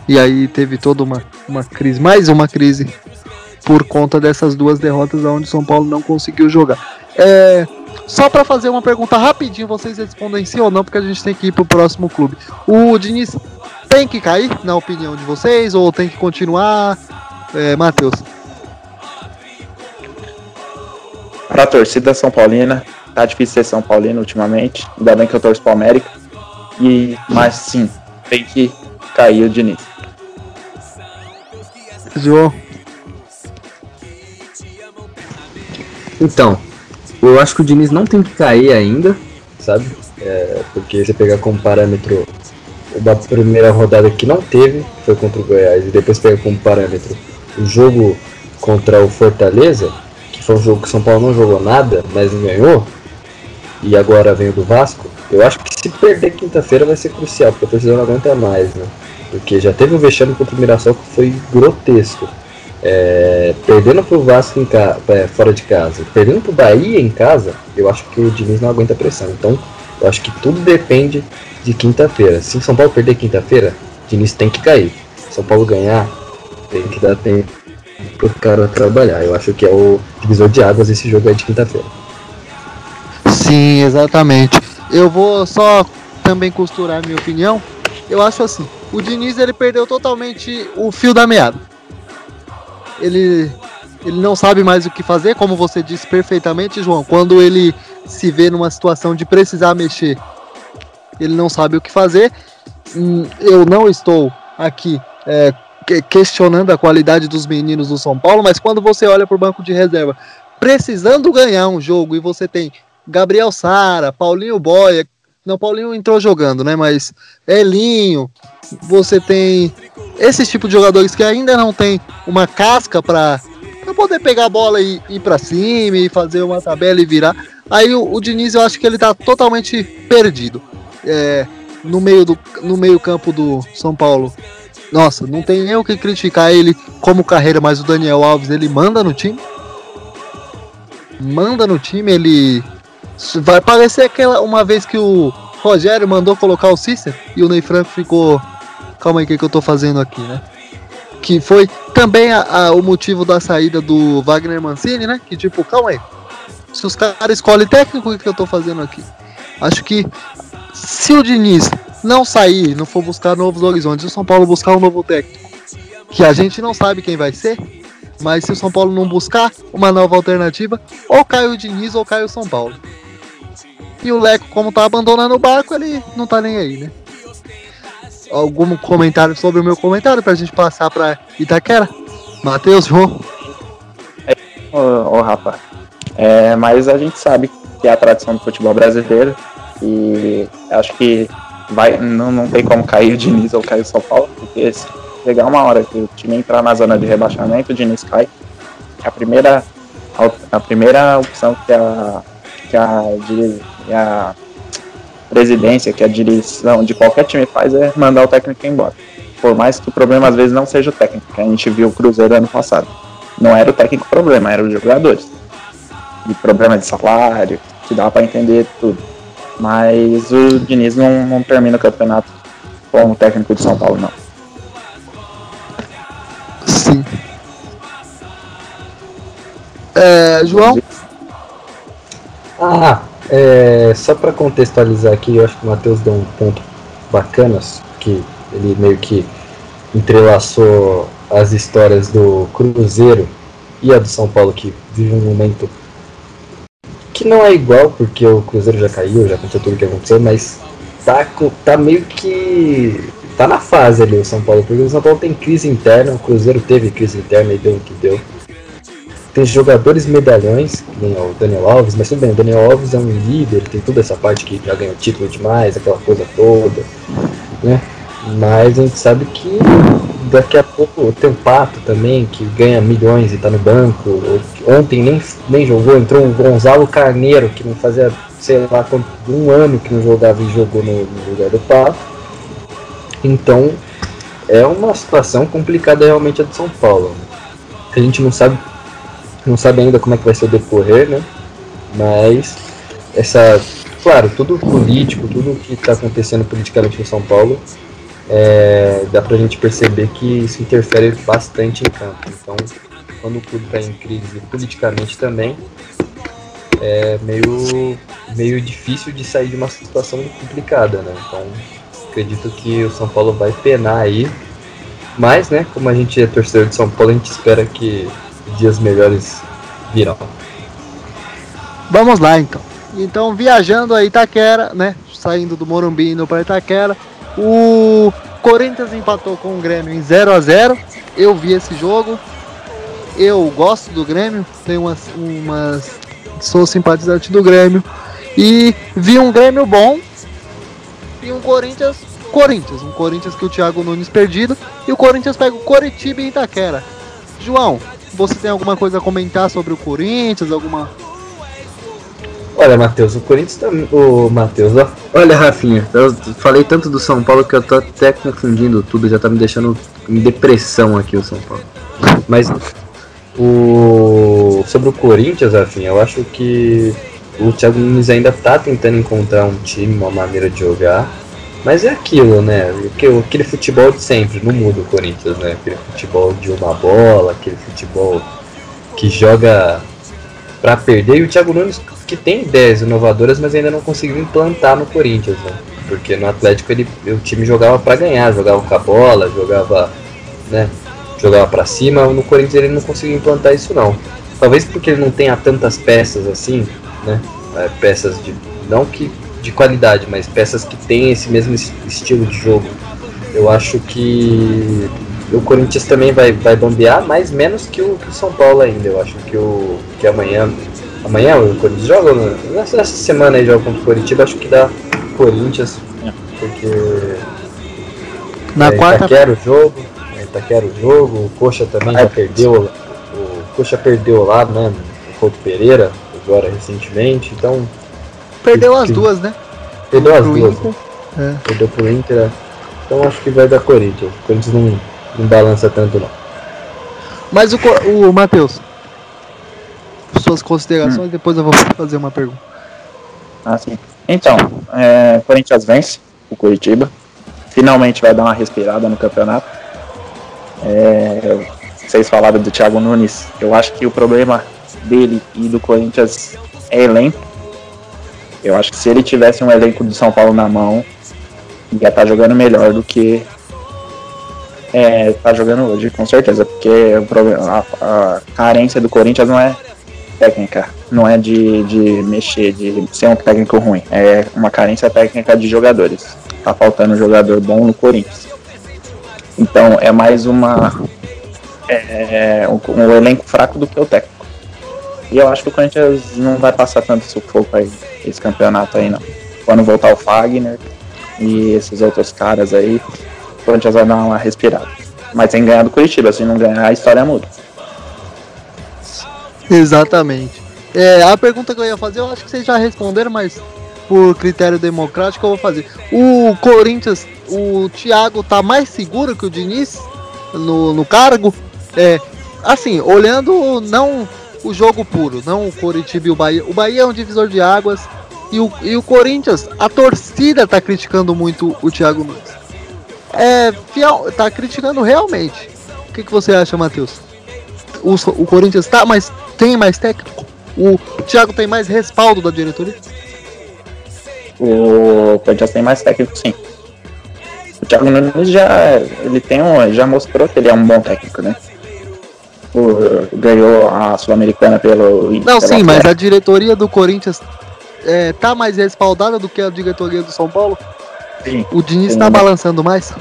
[SPEAKER 3] E aí teve toda uma, uma crise, mais uma crise, por conta dessas duas derrotas onde o São Paulo não conseguiu jogar. É, só para fazer uma pergunta rapidinho, vocês respondem sim ou não, porque a gente tem que ir pro próximo clube. O Diniz tem que cair, na opinião de vocês, ou tem que continuar? É, Matheus.
[SPEAKER 1] Pra torcida São Paulina, tá difícil ser São Paulino ultimamente. Ainda bem que eu torço pro América. E, mas sim, tem que cair o Diniz.
[SPEAKER 3] João.
[SPEAKER 2] Então, eu acho que o Diniz não tem que cair ainda, sabe? É, porque você pegar como parâmetro a primeira rodada que não teve, foi contra o Goiás, e depois pega como parâmetro o jogo contra o Fortaleza, foi um jogo que o São Paulo não jogou nada, mas ganhou, e agora vem o do Vasco, eu acho que se perder quinta-feira vai ser crucial, porque a torcida não aguenta mais, né? Porque já teve um vexame contra o Mirassol que foi grotesco. É, perdendo pro Vasco em ca... É, fora de casa, perdendo pro Bahia em casa, eu acho que o Diniz não aguenta pressão. Então, eu acho que tudo depende de quinta-feira. Se o São Paulo perder quinta-feira, o Diniz tem que cair. Se São Paulo ganhar, tem que dar tempo pro cara trabalhar. Eu acho que é o divisor de águas esse jogo é de quinta-feira.
[SPEAKER 3] Sim, exatamente. Eu vou só também costurar minha opinião. Eu acho assim, o Diniz ele perdeu totalmente o fio da meada. Ele ele não sabe mais o que fazer, como você disse perfeitamente, João. Quando ele se vê numa situação de precisar mexer, ele não sabe o que fazer. Hum, eu não estou aqui é, questionando a qualidade dos meninos do São Paulo, mas quando você olha para o banco de reserva, precisando ganhar um jogo e você tem Gabriel Sara, Paulinho Boia, não, Paulinho entrou jogando, né? Mas Elinho, você tem esse tipo de jogadores que ainda não tem uma casca para poder pegar a bola e ir para cima e fazer uma tabela e virar. Aí o, o Diniz eu acho que ele tá totalmente perdido. É, no meio do no meio campo do São Paulo nossa, não tem nem o que criticar ele como carreira, mas o Daniel Alves ele manda no time. Manda no time, ele vai parecer aquela uma vez que o Rogério mandou colocar o Cícero e o Ney Franco ficou. Calma aí, o que, que eu tô fazendo aqui, né? Que foi também a, a, o motivo da saída do Wagner Mancini, né? Que tipo, calma aí. Se os caras escolhem técnico, o que, que eu tô fazendo aqui? Acho que se o Diniz não sair, não for buscar novos horizontes, o São Paulo buscar um novo técnico, que a gente não sabe quem vai ser, mas se o São Paulo não buscar uma nova alternativa, ou cai o Diniz ou cai o São Paulo. E o Leco, como tá abandonando o barco, ele não tá nem aí, né? Algum comentário sobre o meu comentário pra gente passar pra Itaquera? Matheus, João?
[SPEAKER 1] Ô, ô Rafa, é, mas a gente sabe que é a tradição do futebol brasileiro e acho que vai, não, não tem como cair o Diniz ou cair o São Paulo, porque se chegar uma hora que o time entrar na zona de rebaixamento, o Diniz cai. É a primeira, a primeira opção que a, que a, a presidência, que a direção de qualquer time faz é mandar o técnico embora. Por mais que o problema às vezes não seja o técnico, que a gente viu o Cruzeiro ano passado. Não era o técnico o problema, eram os jogadores. E problema de salário, que dá para entender tudo. Mas o Diniz não, não termina o campeonato como técnico de São Paulo, não.
[SPEAKER 3] Sim. É, João?
[SPEAKER 2] Ah, é, só para contextualizar aqui, eu acho que o Matheus deu um ponto bacana, que ele meio que entrelaçou as histórias do Cruzeiro e a do São Paulo, que vive um momento que não é igual, porque o Cruzeiro já caiu, já aconteceu tudo o que aconteceu, mas tá, tá meio que. tá na fase ali o São Paulo, porque o São Paulo tem crise interna, o Cruzeiro teve crise interna e deu o que deu. Tem jogadores medalhões, que nem o Daniel Alves, mas tudo bem, o Daniel Alves é um líder, tem toda essa parte que já ganhou título demais, aquela coisa toda, né? Mas a gente sabe que daqui a pouco tem o Pato também, que ganha milhões e tá no banco. Ontem nem, nem jogou, entrou um Gonzalo Carneiro, que não fazia, sei lá, um ano que não jogava e jogou no, no lugar do Pato. Então é uma situação complicada realmente a de São Paulo. A gente não sabe, não sabe ainda como é que vai ser o decorrer, né? Mas essa, claro, tudo político, tudo que está acontecendo politicamente em São Paulo é, dá pra gente perceber que isso interfere bastante em campo. Então, quando o clube está em crise politicamente também, é meio, meio difícil de sair de uma situação complicada, né? Então, acredito que o São Paulo vai penar aí. Mas, né, como a gente é torcedor de São Paulo, a gente espera que dias melhores virão.
[SPEAKER 3] Vamos lá, então. Então, viajando a Itaquera, né, saindo do Morumbi indo para Itaquera, o Corinthians empatou com o Grêmio em 0 a 0 Eu vi esse jogo. Eu gosto do Grêmio, tenho umas, umas. Sou simpatizante do Grêmio. E vi um Grêmio bom e um Corinthians. Corinthians, um Corinthians que o Thiago Nunes perdido. E o Corinthians pega o Coritiba e Itaquera. João, você tem alguma coisa a comentar sobre o Corinthians? Alguma
[SPEAKER 2] Olha, Matheus, o Corinthians tá. O Matheus, ó. Olha, Rafinha, eu falei tanto do São Paulo que eu tô até confundindo tudo, já tá me deixando em depressão aqui o São Paulo. Mas o. Sobre o Corinthians, Rafinha, eu acho que o Thiago Nunes ainda tá tentando encontrar um time, uma maneira de jogar. Mas é aquilo, né? Aquele futebol de sempre, não muda o Corinthians, né? Aquele futebol de uma bola, aquele futebol que joga para perder. E o Thiago Nunes que tem ideias inovadoras, mas ainda não conseguiu implantar no Corinthians, né? Porque no Atlético ele, o time jogava para ganhar, jogava com a bola, jogava, né? Jogava para cima. No Corinthians ele não conseguiu implantar isso não. Talvez porque ele não tenha tantas peças assim, né? É, peças de não que de qualidade, mas peças que têm esse mesmo estilo de jogo. Eu acho que o Corinthians também vai, vai bombear, mas menos que o, que o São Paulo ainda. Eu acho que o que amanhã Amanhã o Corinthians joga, nessa semana aí joga contra o Corinthians, acho que dá Corinthians, porque.
[SPEAKER 3] Na é, quarta.
[SPEAKER 2] Itaquera o jogo, é, Itaquera o jogo, o Coxa também já perdeu, o Coxa perdeu lá, né? O Couto Pereira, agora recentemente, então.
[SPEAKER 3] Perdeu as duas, né?
[SPEAKER 2] Perdeu as duas. É. Perdeu pro Inter, é. então acho que vai dar Corinthians. O Corinthians não, não balança tanto não.
[SPEAKER 3] Mas o, o Matheus, suas considerações, hum. depois eu vou fazer uma pergunta.
[SPEAKER 1] Ah, sim. Então, é, Corinthians vence o Curitiba. Finalmente vai dar uma respirada no campeonato. É, vocês falaram do Thiago Nunes. Eu acho que o problema dele e do Corinthians é elenco. Eu acho que se ele tivesse um elenco do São Paulo na mão, ia estar tá jogando melhor do que é, tá jogando hoje, com certeza, porque o problema, a, a carência do Corinthians não é técnica, não é de, de mexer, de ser um técnico ruim, é uma carência técnica de jogadores. Tá faltando jogador bom no Corinthians. Então é mais uma é, um, um elenco fraco do que o técnico. E eu acho que o Corinthians não vai passar tanto sufoco aí, esse campeonato aí não. Quando voltar o Fagner e esses outros caras aí, o Corinthians vai dar uma respirada. Mas tem ganhar do Curitiba, se não ganhar, a história muda.
[SPEAKER 3] Exatamente. É, a pergunta que eu ia fazer, eu acho que vocês já responderam, mas por critério democrático eu vou fazer. O Corinthians, o Thiago tá mais seguro que o Diniz no, no cargo? É, assim, olhando não o jogo puro, não o Coritiba e o Bahia. O Bahia é um divisor de águas e o, e o Corinthians, a torcida tá criticando muito o Thiago Nunes é, fiel, tá criticando realmente. O que, que você acha, Matheus? O, o Corinthians tá, mas tem mais técnico? O Thiago tem mais respaldo da diretoria?
[SPEAKER 1] O Corinthians tem mais técnico, sim. O Thiago Nunes já, ele tem um, já mostrou que ele é um bom técnico, né? O, ganhou a Sul-Americana pelo.
[SPEAKER 3] Não, sim, mas a diretoria do Corinthians é, tá mais respaldada do que a diretoria do São Paulo? Sim. O Diniz está balançando mais?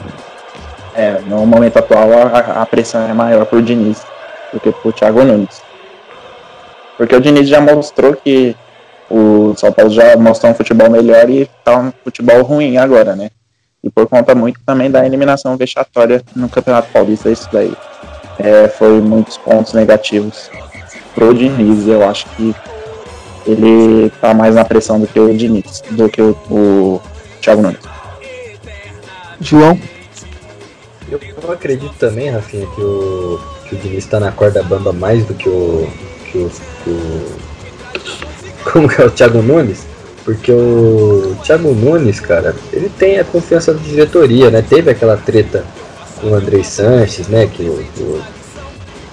[SPEAKER 1] É, no momento atual a, a pressão é maior pro Diniz do que pro Thiago Nunes. Porque o Diniz já mostrou que o São Paulo já mostrou um futebol melhor e tá um futebol ruim agora, né? E por conta muito também da eliminação vexatória no Campeonato Paulista, isso daí é, foi muitos pontos negativos pro Diniz. Eu acho que ele tá mais na pressão do que o Diniz, do que o, o Thiago Nunes.
[SPEAKER 3] João?
[SPEAKER 2] Eu, eu acredito também, Rafinha, que o, que o Diniz está na corda bamba mais do que o, que o, que o. [laughs] Como que é o Thiago Nunes? Porque o Thiago Nunes, cara, ele tem a confiança da diretoria, né? Teve aquela treta o Andrei Sanches, né? Que o, o,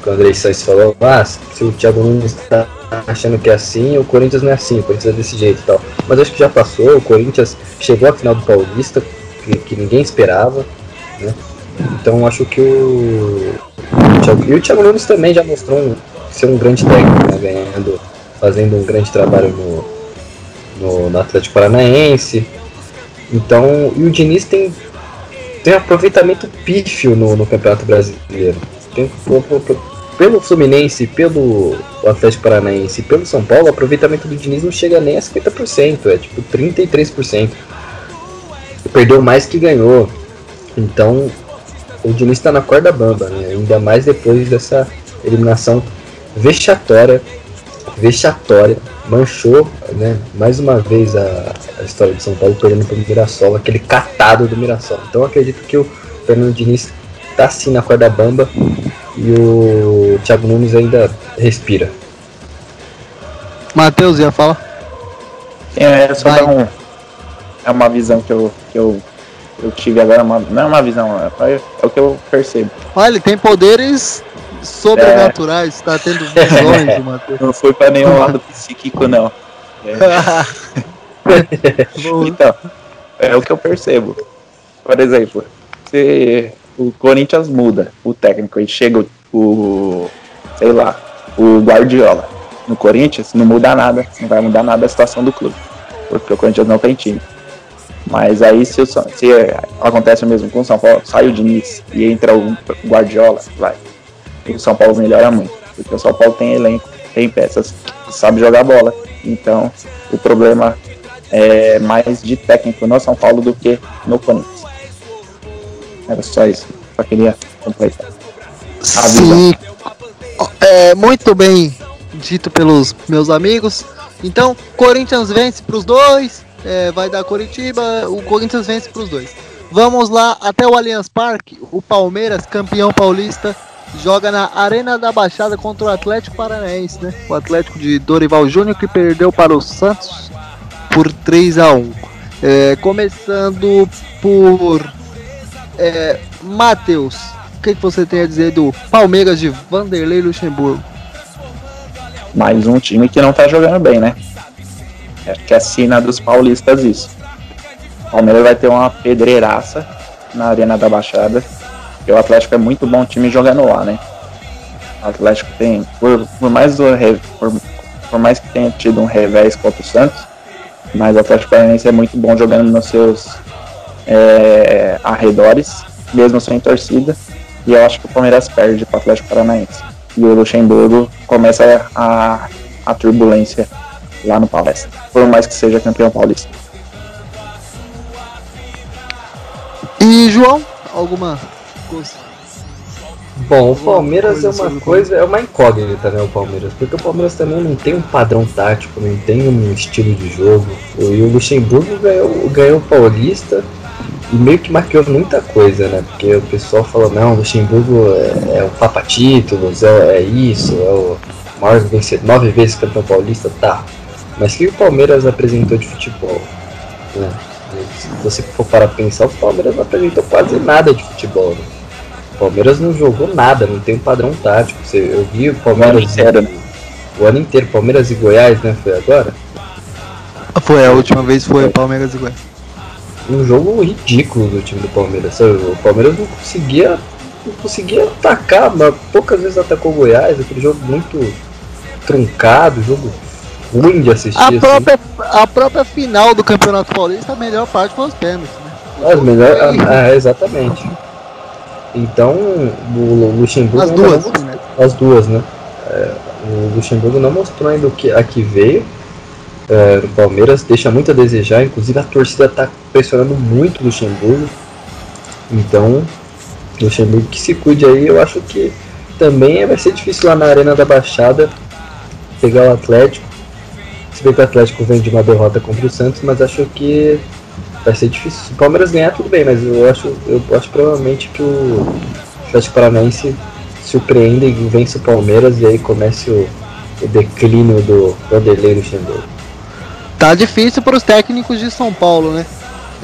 [SPEAKER 2] o Andrei Sanches falou, ah, se o Thiago Nunes está achando que é assim, o Corinthians não é assim, o Corinthians é desse jeito e tal. Mas acho que já passou, o Corinthians chegou à final do Paulista, que, que ninguém esperava. Né? Então acho que o, o Thiago, e o Thiago Nunes também já mostrou um, ser um grande técnico, né? ganhando, fazendo um grande trabalho no, no, no Atlético Paranaense. Então, e o Diniz tem, tem um aproveitamento pífio no, no Campeonato Brasileiro. Tem, pelo Fluminense, pelo Atlético Paranaense pelo São Paulo, o aproveitamento do Diniz não chega nem a 50%, é tipo 33% perdeu mais que ganhou. Então o Diniz está na corda bamba, né? ainda mais depois dessa eliminação vexatória, vexatória, manchou né, mais uma vez a, a história de São Paulo perdendo para o Mirassol, aquele catado do Mirassol. Então acredito que o Fernando Diniz está sim na corda bamba e o Thiago Nunes ainda respira.
[SPEAKER 3] Matheus, ia falar?
[SPEAKER 1] É, só dar um, é uma visão que eu, que eu, eu tive agora, uma, não é uma visão, é, é o que eu percebo.
[SPEAKER 3] Olha, ele tem poderes sobrenaturais, é. tá tendo visões, [laughs] Matheus.
[SPEAKER 1] Não foi pra nenhum lado psíquico, não. É. [laughs] então, é o que eu percebo. Por exemplo, se o Corinthians muda o técnico e chega o, o sei lá, o Guardiola no Corinthians, não muda nada, não vai mudar nada a situação do clube. Porque o Corinthians não tem time. Mas aí se, o, se acontece o mesmo com o São Paulo, sai o Diniz e entra o Guardiola, vai. E o São Paulo melhora muito. Porque o São Paulo tem elenco, tem peças, sabe jogar bola. Então o problema é mais de técnico no São Paulo do que no Corinthians. Era só isso. Só queria completar.
[SPEAKER 3] Sim. É, muito bem dito pelos meus amigos. Então, Corinthians vence para os dois é, vai dar Coritiba, o Corinthians vence para os dois. Vamos lá até o Allianz Parque, o Palmeiras, campeão paulista, joga na Arena da Baixada contra o Atlético Paranaense, né? O Atlético de Dorival Júnior que perdeu para o Santos por 3 a 1. É, começando por é, Matheus, o que, que você tem a dizer do Palmeiras de Vanderlei Luxemburgo?
[SPEAKER 1] Mais um time que não tá jogando bem, né? Acho que é sina dos paulistas isso. o Palmeiras vai ter uma pedreiraça na Arena da Baixada. Porque o Atlético é muito bom time jogando lá, né? O Atlético tem, por, por mais do, por, por mais que tenha tido um revés contra o Santos, mas o Atlético Paranaense é muito bom jogando nos seus é, arredores, mesmo sem torcida. E eu acho que o Palmeiras perde para o Atlético Paranaense. E o Luxemburgo começa a, a turbulência lá no Palestra, por mais que seja campeão paulista.
[SPEAKER 3] E João, alguma
[SPEAKER 2] Bom, o Palmeiras é uma coisa, é uma incógnita, né? O Palmeiras, porque o Palmeiras também não tem um padrão tático, não tem um estilo de jogo. E o Luxemburgo ganhou, ganhou o Paulista e meio que marcou muita coisa, né? Porque o pessoal fala, não, o Luxemburgo é, é o Papa Títulos, é, é isso, é o maior vencedor, nove vezes campeão paulista, tá. Mas o que o Palmeiras apresentou de futebol? Né? Se você for para pensar, o Palmeiras não apresentou quase nada de futebol. Né? O Palmeiras não jogou nada, não tem um padrão tático. Eu vi o Palmeiras o ano, inteiro, o ano inteiro, Palmeiras e Goiás, né? Foi agora?
[SPEAKER 3] Foi, a última vez foi Palmeiras e Goiás.
[SPEAKER 2] Um jogo ridículo do time do Palmeiras. Sabe? O Palmeiras não conseguia, não conseguia atacar, mas poucas vezes atacou o Goiás, aquele jogo muito truncado, jogo ruim de assistir.
[SPEAKER 3] A,
[SPEAKER 2] assim.
[SPEAKER 3] própria, a própria final do Campeonato Paulista, a melhor parte foi os pênaltis, né?
[SPEAKER 2] As melhor, ah, exatamente. Então, o Luxemburgo.
[SPEAKER 3] As duas, mostrou, né?
[SPEAKER 2] As duas, né? É, o Luxemburgo não mostrou ainda o que aqui veio. É, no Palmeiras deixa muito a desejar, inclusive a torcida está pressionando muito o Luxemburgo. Então, Luxemburgo que se cuide aí, eu acho que também vai ser difícil lá na Arena da Baixada pegar o Atlético. Se bem que o Atlético vem de uma derrota contra o Santos, mas acho que vai ser difícil. Se o Palmeiras ganhar, tudo bem, mas eu acho, eu acho provavelmente que o Atlético Paranaense surpreenda e vence o Palmeiras e aí comece o, o declínio do Vanderlei Luxemburgo.
[SPEAKER 3] Tá difícil para os técnicos de São Paulo, né?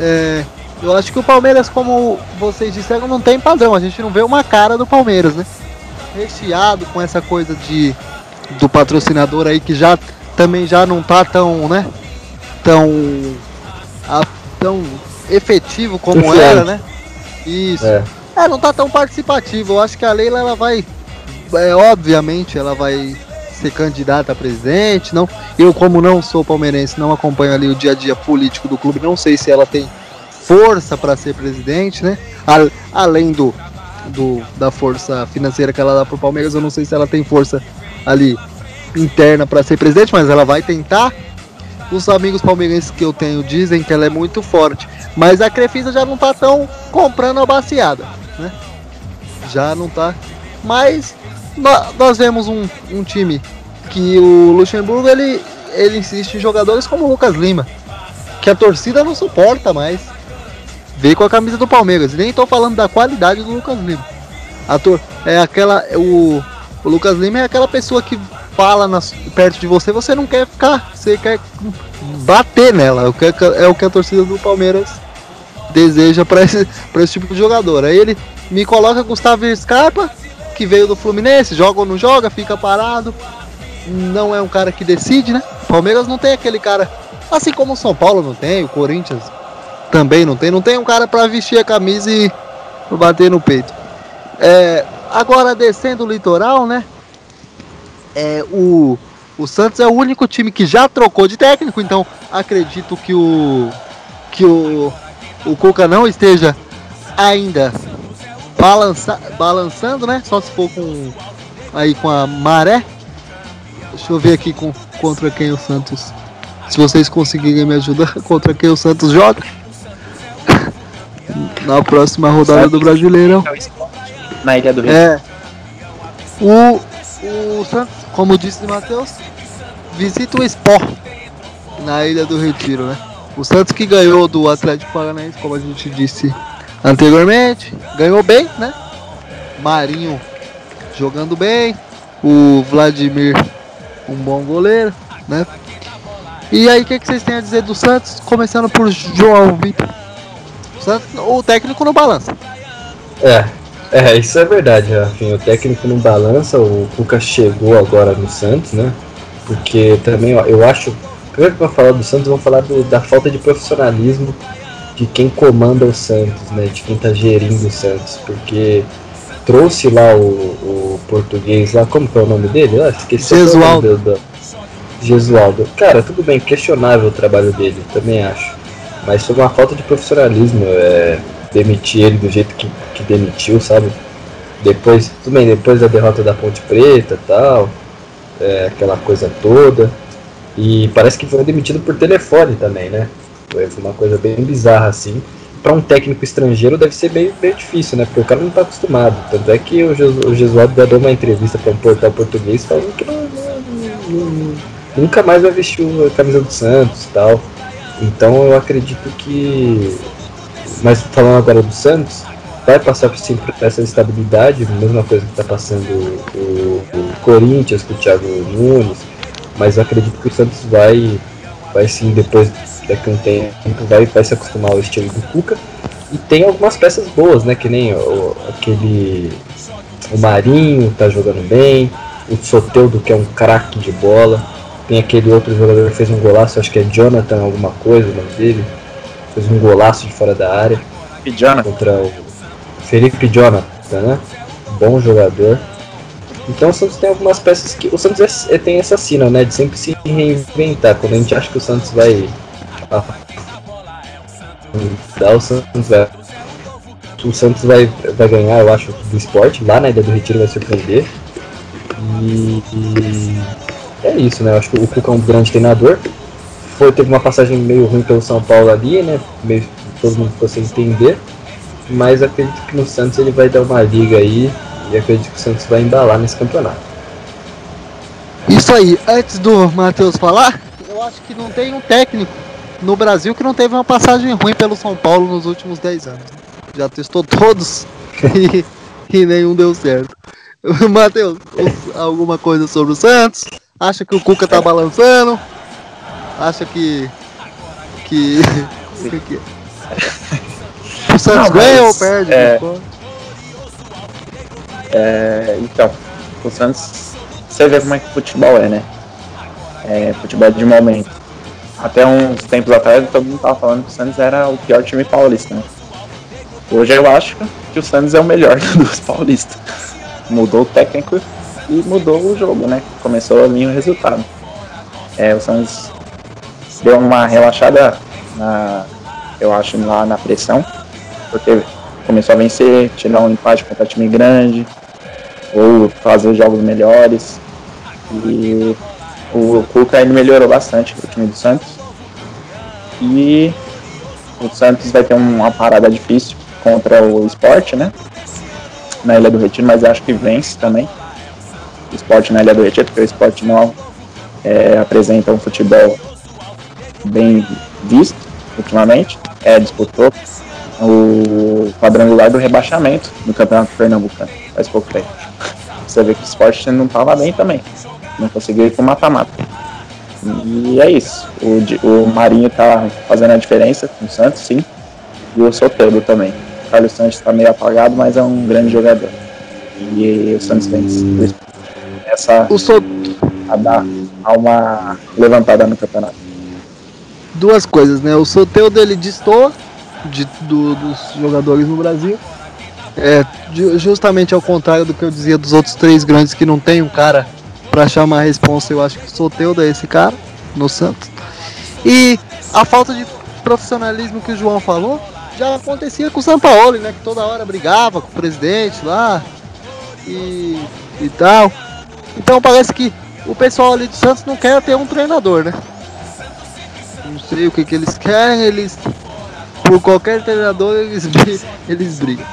[SPEAKER 3] É, eu acho que o Palmeiras, como vocês disseram, não tem padrão. A gente não vê uma cara do Palmeiras, né? Recheado com essa coisa de do patrocinador aí que já também já não tá tão, né? Tão tão efetivo como era, né? Isso. É. é. não tá tão participativo. Eu acho que a Leila ela vai é, obviamente ela vai ser candidata a presidente, não. Eu como não sou palmeirense, não acompanho ali o dia a dia político do clube, não sei se ela tem força para ser presidente, né? Além do, do da força financeira que ela dá pro Palmeiras, eu não sei se ela tem força ali interna para ser presidente, mas ela vai tentar. Os amigos palmeirenses que eu tenho dizem que ela é muito forte, mas a Crefisa já não tá tão comprando a baciada, né? Já não tá. Mas nós vemos um, um time que o Luxemburgo ele, ele insiste em jogadores como o Lucas Lima, que a torcida não suporta mais. Veio com a camisa do Palmeiras. Nem tô falando da qualidade do Lucas Lima. A tor é aquela. O, o Lucas Lima é aquela pessoa que fala nas, perto de você, você não quer ficar, você quer bater nela. É o que, é o que a torcida do Palmeiras deseja para esse, esse tipo de jogador. Aí ele me coloca Gustavo Scarpa, que veio do Fluminense, joga ou não joga, fica parado. Não é um cara que decide, né? Palmeiras não tem aquele cara, assim como o São Paulo não tem, o Corinthians também não tem, não tem um cara para vestir a camisa e bater no peito. É, agora descendo o litoral, né? É, o, o Santos é o único time que já trocou de técnico, então acredito que o que o, o Cuca não esteja ainda balança, balançando, né? Só se for com aí com a maré. Deixa eu ver aqui com, contra quem o Santos. Se vocês conseguirem me ajudar, [laughs] contra quem o Santos joga. [laughs] Na próxima rodada do Brasileirão.
[SPEAKER 1] Na Ilha do Rio.
[SPEAKER 3] É. O, o Santos como disse Matheus, visita o Sport na Ilha do Retiro, né? O Santos que ganhou do Atlético Paranaense, como a gente disse anteriormente, ganhou bem, né? Marinho jogando bem, o Vladimir um bom goleiro, né? E aí, o que, que, vocês têm a dizer do Santos? Começando por João Vitor. O, o técnico não balança.
[SPEAKER 2] É, é, isso é verdade, Rafinha. O técnico não balança, o Cuca chegou agora no Santos, né? Porque também ó, eu acho. Primeiro que vou falar do Santos, vou falar do, da falta de profissionalismo de quem comanda o Santos, né? De quem tá gerindo o Santos, porque trouxe lá o, o português lá, como que é o nome dele? Ah, esqueci
[SPEAKER 3] Gesualdo.
[SPEAKER 2] o nome do, do Gesualdo. Cara, tudo bem, questionável o trabalho dele, também acho. Mas foi uma falta de profissionalismo é, demitir ele do jeito que, que demitiu, sabe? Depois, tudo bem, depois da derrota da Ponte Preta tal, é, aquela coisa toda. E parece que foi demitido por telefone também, né? Foi uma coisa bem bizarra assim. Para um técnico estrangeiro deve ser meio, meio difícil, né? Porque o cara não está acostumado. Tanto é que o, Jesu, já deu uma entrevista para um portal português falando que não, não, não, nunca mais vai vestir a camisa do Santos e tal. Então eu acredito que. Mas falando agora do Santos, vai passar sim por essa estabilidade, mesma coisa que está passando o, o, Corinthians com o Thiago Nunes, mas eu acredito que o Santos vai, vai sim, depois daqui a um tempo, vai, vai se acostumar ao estilo do Cuca. E tem algumas peças boas, né? Que nem o, aquele. O Marinho tá jogando bem, o Soteudo, que é um craque de bola. Tem aquele outro jogador que fez um golaço, acho que é Jonathan alguma coisa, o nome dele. Fez um golaço de fora da área.
[SPEAKER 1] Jonathan.
[SPEAKER 2] Contra o Felipe Jonathan, né? Bom jogador. Então o Santos tem algumas peças que. O Santos é, é, tem essa sina, né? De sempre se reinventar. Quando a gente acha que o Santos vai. Dá o Santos vai. O Santos vai, vai ganhar, eu acho, do esporte. Lá na Ilha do Retiro vai surpreender. E, e é isso, né? Eu acho que o Cuca é um grande treinador. Foi, teve uma passagem meio ruim pelo São Paulo ali, né? Meio, todo mundo ficou sem entender mas acredito que no Santos ele vai dar uma liga aí e acredito que o Santos vai embalar nesse campeonato.
[SPEAKER 3] Isso aí, antes do Matheus falar, eu acho que não tem um técnico no Brasil que não teve uma passagem ruim pelo São Paulo nos últimos 10 anos. Já testou todos [laughs] e, e nenhum deu certo. [laughs] Matheus, alguma coisa sobre o Santos? Acha que o Cuca tá balançando? Acha que. que. [laughs] que o Santos não, ganha ou perde? É...
[SPEAKER 1] é... então, o Santos, você vê como é que o futebol é, né? É, futebol de momento. Até uns tempos atrás todo mundo tava falando que o Santos era o pior time paulista, né? Hoje eu acho que o Santos é o melhor [laughs] dos paulistas. Mudou o técnico e mudou o jogo, né? Começou a vir o resultado. É, o Santos deu uma relaxada, na, eu acho, lá na pressão porque começou a vencer, tirar um empate contra time grande, ou fazer jogos melhores. E o Cuca ele melhorou bastante o time do Santos. E o Santos vai ter uma parada difícil contra o Sport, né? Na Ilha do Retiro, mas acho que vence também. O Sport na Ilha do Retiro, porque o Sport não é, apresenta um futebol bem visto ultimamente. É, disputou o quadrangular do rebaixamento no Campeonato Pernambucano, faz pouco tempo. Você vê que o esporte não estava bem também. Não conseguiu ir com mata-mata. E é isso. O, o Marinho está fazendo a diferença com o Santos, sim. E o Soteldo também. O Carlos Santos está meio apagado, mas é um grande jogador. E o Santos vence. Essa
[SPEAKER 3] o so...
[SPEAKER 1] a dar uma levantada no campeonato.
[SPEAKER 3] Duas coisas, né? O Soteldo ele distou de, do, dos jogadores no Brasil. É, justamente ao contrário do que eu dizia dos outros três grandes que não tem um cara para chamar a responsa, eu acho que o Soteudo é esse cara no Santos. E a falta de profissionalismo que o João falou já acontecia com o Sampaoli, né? Que toda hora brigava com o presidente lá e, e tal. Então parece que o pessoal ali do Santos não quer ter um treinador, né? Sei o que, que eles querem, eles por qualquer treinador eles, [laughs] eles brigam.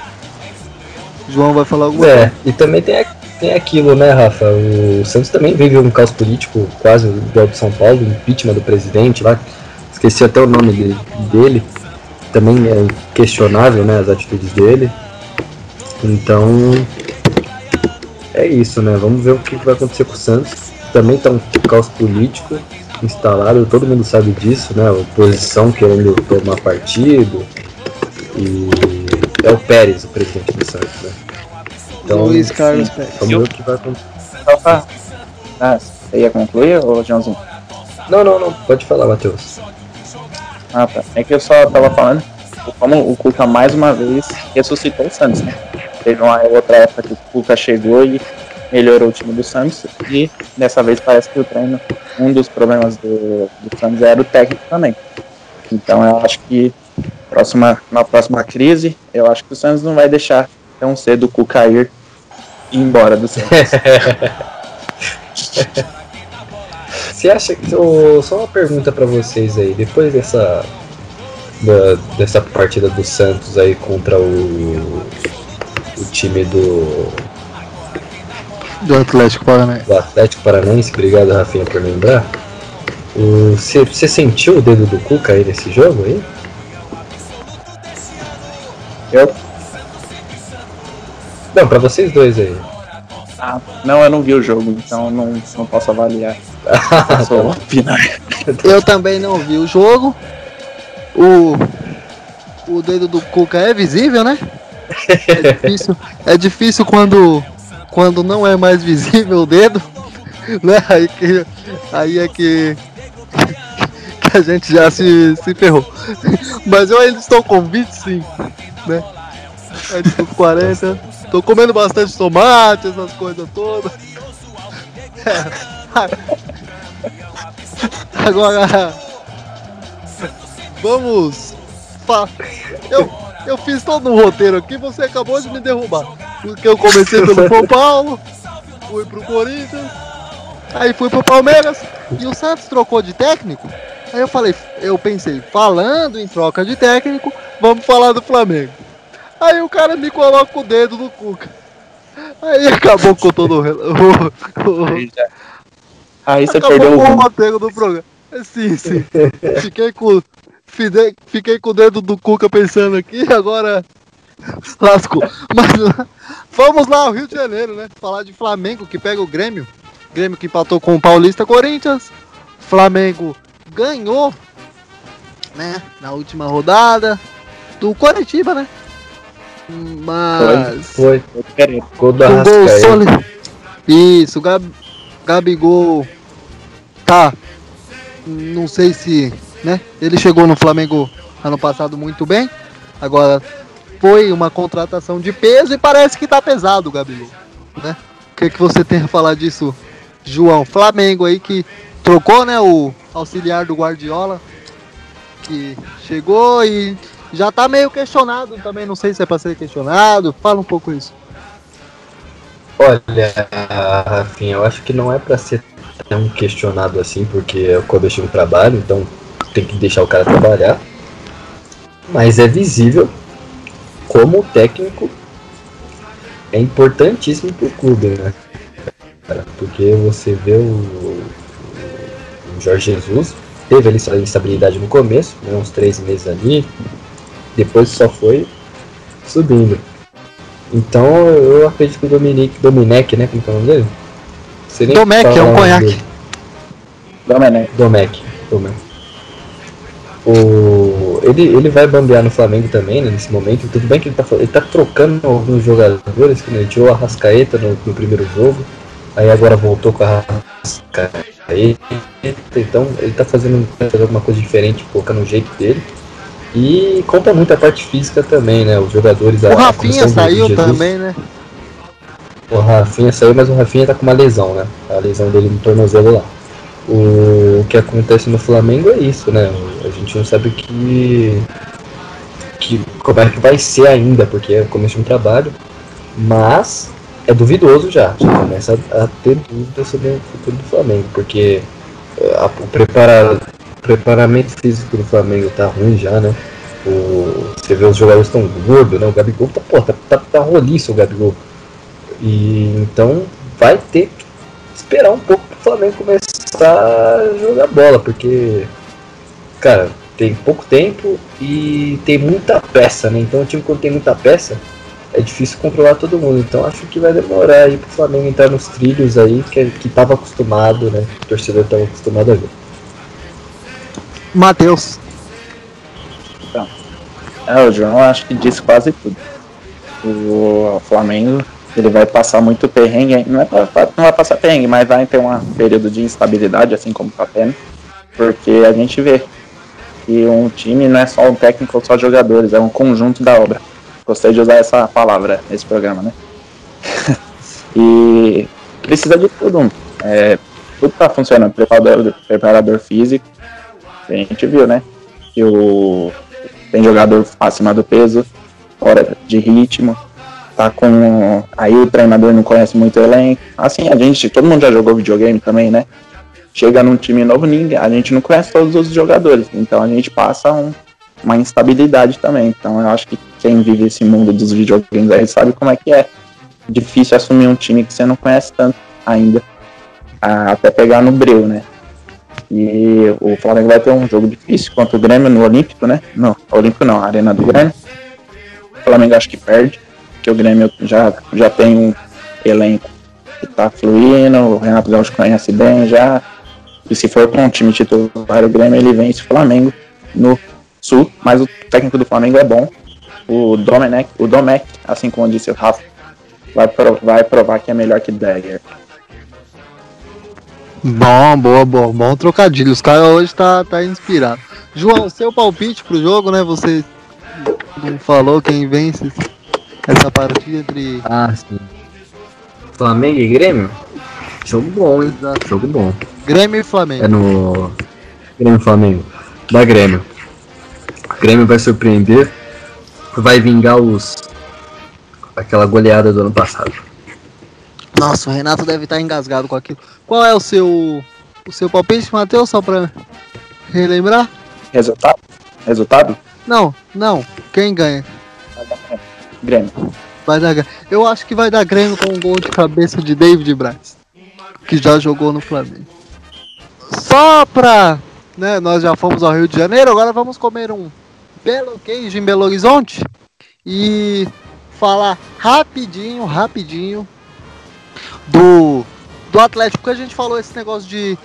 [SPEAKER 3] João vai falar alguma
[SPEAKER 2] é,
[SPEAKER 3] coisa.
[SPEAKER 2] E também tem, tem aquilo, né, Rafa? O Santos também vive um caos político quase igual do São Paulo, impeachment do presidente lá. Esqueci até o nome dele. dele. Também é questionável, né, as atitudes dele. Então, é isso, né? Vamos ver o que vai acontecer com o Santos. Também tá um caos político instalado, todo mundo sabe disso, né? A oposição querendo tomar partido. E é o Pérez, o presidente do Santos, né?
[SPEAKER 3] Então, Luiz Carlos sim, Pérez.
[SPEAKER 2] Vamos ver o que vai acontecer.
[SPEAKER 1] Ah, você ia concluir, ô Joãozinho?
[SPEAKER 2] Não, não, não. Pode falar, Matheus.
[SPEAKER 1] Ah, tá. É que eu só tava falando como o Cuca mais uma vez ressuscitou o Santos, né? Teve uma outra época que o Cuca chegou e melhorou o time do Santos e dessa vez parece que o treino, um dos problemas do, do Santos era o técnico também. Então eu acho que próxima, na próxima crise, eu acho que o Santos não vai deixar tão cedo o Cuca ir embora do Santos. [laughs]
[SPEAKER 2] Você acha que. Oh, só uma pergunta para vocês aí, depois dessa. Da, dessa partida do Santos aí contra o. o time do.
[SPEAKER 3] Do Atlético Paranaense.
[SPEAKER 2] Do Atlético Paranaense, obrigado Rafinha por lembrar. Você, sentiu o dedo do Cuca aí nesse jogo aí?
[SPEAKER 1] Eu?
[SPEAKER 2] Não, pra vocês dois aí.
[SPEAKER 1] Ah, não, eu não vi o jogo, então não, não posso avaliar. [laughs]
[SPEAKER 3] Opinar. Eu também não vi o jogo. O, o dedo do Cuca é visível, né? É difícil, é difícil quando, quando não é mais visível o dedo. Né? Aí, que, aí é que, [laughs] que a gente já se, se ferrou. Mas eu ainda estou com 25, né? Estou com 40. Tô comendo bastante tomate, essas coisas todas. [laughs] Agora. Vamos. Eu, eu fiz todo um roteiro aqui, você acabou de me derrubar. Porque eu comecei pelo São Paulo, fui pro Corinthians, aí fui pro Palmeiras e o Santos trocou de técnico. Aí eu falei, eu pensei, falando em troca de técnico, vamos falar do Flamengo. Aí o cara me coloca o dedo no Cuca. Aí acabou com todo o.
[SPEAKER 1] aí você
[SPEAKER 3] acabou
[SPEAKER 1] perdeu
[SPEAKER 3] com o roteiro do programa. Sim, sim. Fiquei com. Fiquei com o dedo do Cuca pensando aqui, [laughs] agora lascou. Mas [laughs] vamos lá, o Rio de Janeiro, né? Falar de Flamengo que pega o Grêmio. Grêmio que empatou com o Paulista Corinthians. Flamengo ganhou, né? Na última rodada do Coritiba, né? Mas.
[SPEAKER 2] Foi, foi. Gol do
[SPEAKER 3] um gol sólido. Isso, Gab... Gabigol tá. Não sei se. Né? Ele chegou no Flamengo ano passado muito bem. Agora foi uma contratação de peso e parece que tá pesado Gabigol. Né? O que, que você tem a falar disso, João? Flamengo aí que trocou né, o auxiliar do Guardiola. Que chegou e já tá meio questionado também, não sei se é pra ser questionado. Fala um pouco isso.
[SPEAKER 2] Olha, Rafinha, eu acho que não é para ser tão questionado assim, porque é o começo do trabalho, então tem que deixar o cara trabalhar. Mas é visível como o técnico é importantíssimo pro clube, né? Porque você vê o, o Jorge Jesus, teve ali sua instabilidade no começo, né, uns três meses ali, depois só foi subindo. Então eu acredito que o Dominique, Domenech, né? Como é o nome dele?
[SPEAKER 3] Domecq, é um conhaque.
[SPEAKER 1] Domenech.
[SPEAKER 2] Domecq, Domecq. O, ele, ele vai bambear no Flamengo também, né, nesse momento. Tudo bem que ele tá, ele tá trocando alguns jogadores, que né, ele tirou a Rascaeta no, no primeiro jogo, aí agora voltou com a Rascaeta. Então ele tá fazendo alguma coisa diferente, colocando o jeito dele. E conta muito a parte física também, né? Os jogadores.
[SPEAKER 3] O Rafinha saiu também, né?
[SPEAKER 2] O Rafinha saiu, mas o Rafinha tá com uma lesão, né? A lesão dele no tornozelo lá. O que acontece no Flamengo é isso, né? A gente não sabe que, que como é que vai ser ainda, porque é o começo de um trabalho, mas é duvidoso já. Já começa a, ter dúvidas sobre o futuro do Flamengo, porque a, o preparamento físico do Flamengo tá ruim já, né? O, você vê os jogadores tão gordos, né? O Gabigol tá, pô, tá, tá, tá roliço o Gabigol. E então vai ter que esperar um pouco Flamengo começar a jogar bola, porque, cara, tem pouco tempo e tem muita peça, né? Então o time quando tem muita peça é difícil controlar todo mundo. Então acho que vai demorar aí pro Flamengo entrar nos trilhos aí que, que tava acostumado, né? O torcedor tava acostumado a ver.
[SPEAKER 3] Matheus.
[SPEAKER 1] Então, é, o João acho que disse quase tudo. O Flamengo ele vai passar muito perrengue, não, é pra, não vai passar perrengue, mas vai ter um período de instabilidade, assim como tá tendo, porque a gente vê que um time não é só um técnico ou só jogadores, é um conjunto da obra. Gostei de usar essa palavra nesse programa, né? [laughs] e precisa de tudo. É, tudo tá funcionando. Preparador, preparador físico. A gente viu, né? Que o, tem jogador acima do peso, fora de ritmo. Tá com. Aí o treinador não conhece muito o elenco. Assim, a gente, todo mundo já jogou videogame também, né? Chega num time novo, ninguém, a gente não conhece todos os jogadores. Então a gente passa um, uma instabilidade também. Então eu acho que quem vive esse mundo dos videogames aí sabe como é que é difícil assumir um time que você não conhece tanto ainda, até pegar no breu, né? E o Flamengo vai ter um jogo difícil contra o Grêmio no Olímpico, né? Não, Olímpico não, Arena do Grêmio. O Flamengo acho que perde, porque o Grêmio já, já tem um elenco que tá fluindo, o Renato Gaúcho conhece bem já. E se for com um time titular o Grêmio, ele vence o Flamengo no Sul, mas o técnico do Flamengo é bom. O Domenech, o Domecq, assim como disse o Rafa, vai, provar, vai provar que é melhor que Dagger.
[SPEAKER 3] Bom, boa, bom, bom trocadilho. Os caras hoje tá, tá inspirado. João, seu palpite pro jogo, né? Você não falou quem vence essa partida entre.
[SPEAKER 2] Ah, sim. Flamengo e Grêmio? Jogo bom, hein? Exato. Jogo bom.
[SPEAKER 3] Grêmio e Flamengo.
[SPEAKER 2] É no. Grêmio e Flamengo. Da Grêmio. O Grêmio vai surpreender. Vai vingar os. aquela goleada do ano passado.
[SPEAKER 3] Nossa, o Renato deve estar engasgado com aquilo. Qual é o seu. o seu palpite, Matheus, só pra relembrar?
[SPEAKER 1] Resultado? Resultado?
[SPEAKER 3] Não, não. Quem ganha?
[SPEAKER 1] Grêmio.
[SPEAKER 3] Vai dar. Eu acho que vai dar Grêmio com um gol de cabeça de David Braz, que já jogou no Flamengo. Só pra. Né, nós já fomos ao Rio de Janeiro, agora vamos comer um belo queijo em Belo Horizonte e falar rapidinho, rapidinho do, do Atlético, que a gente falou esse negócio de,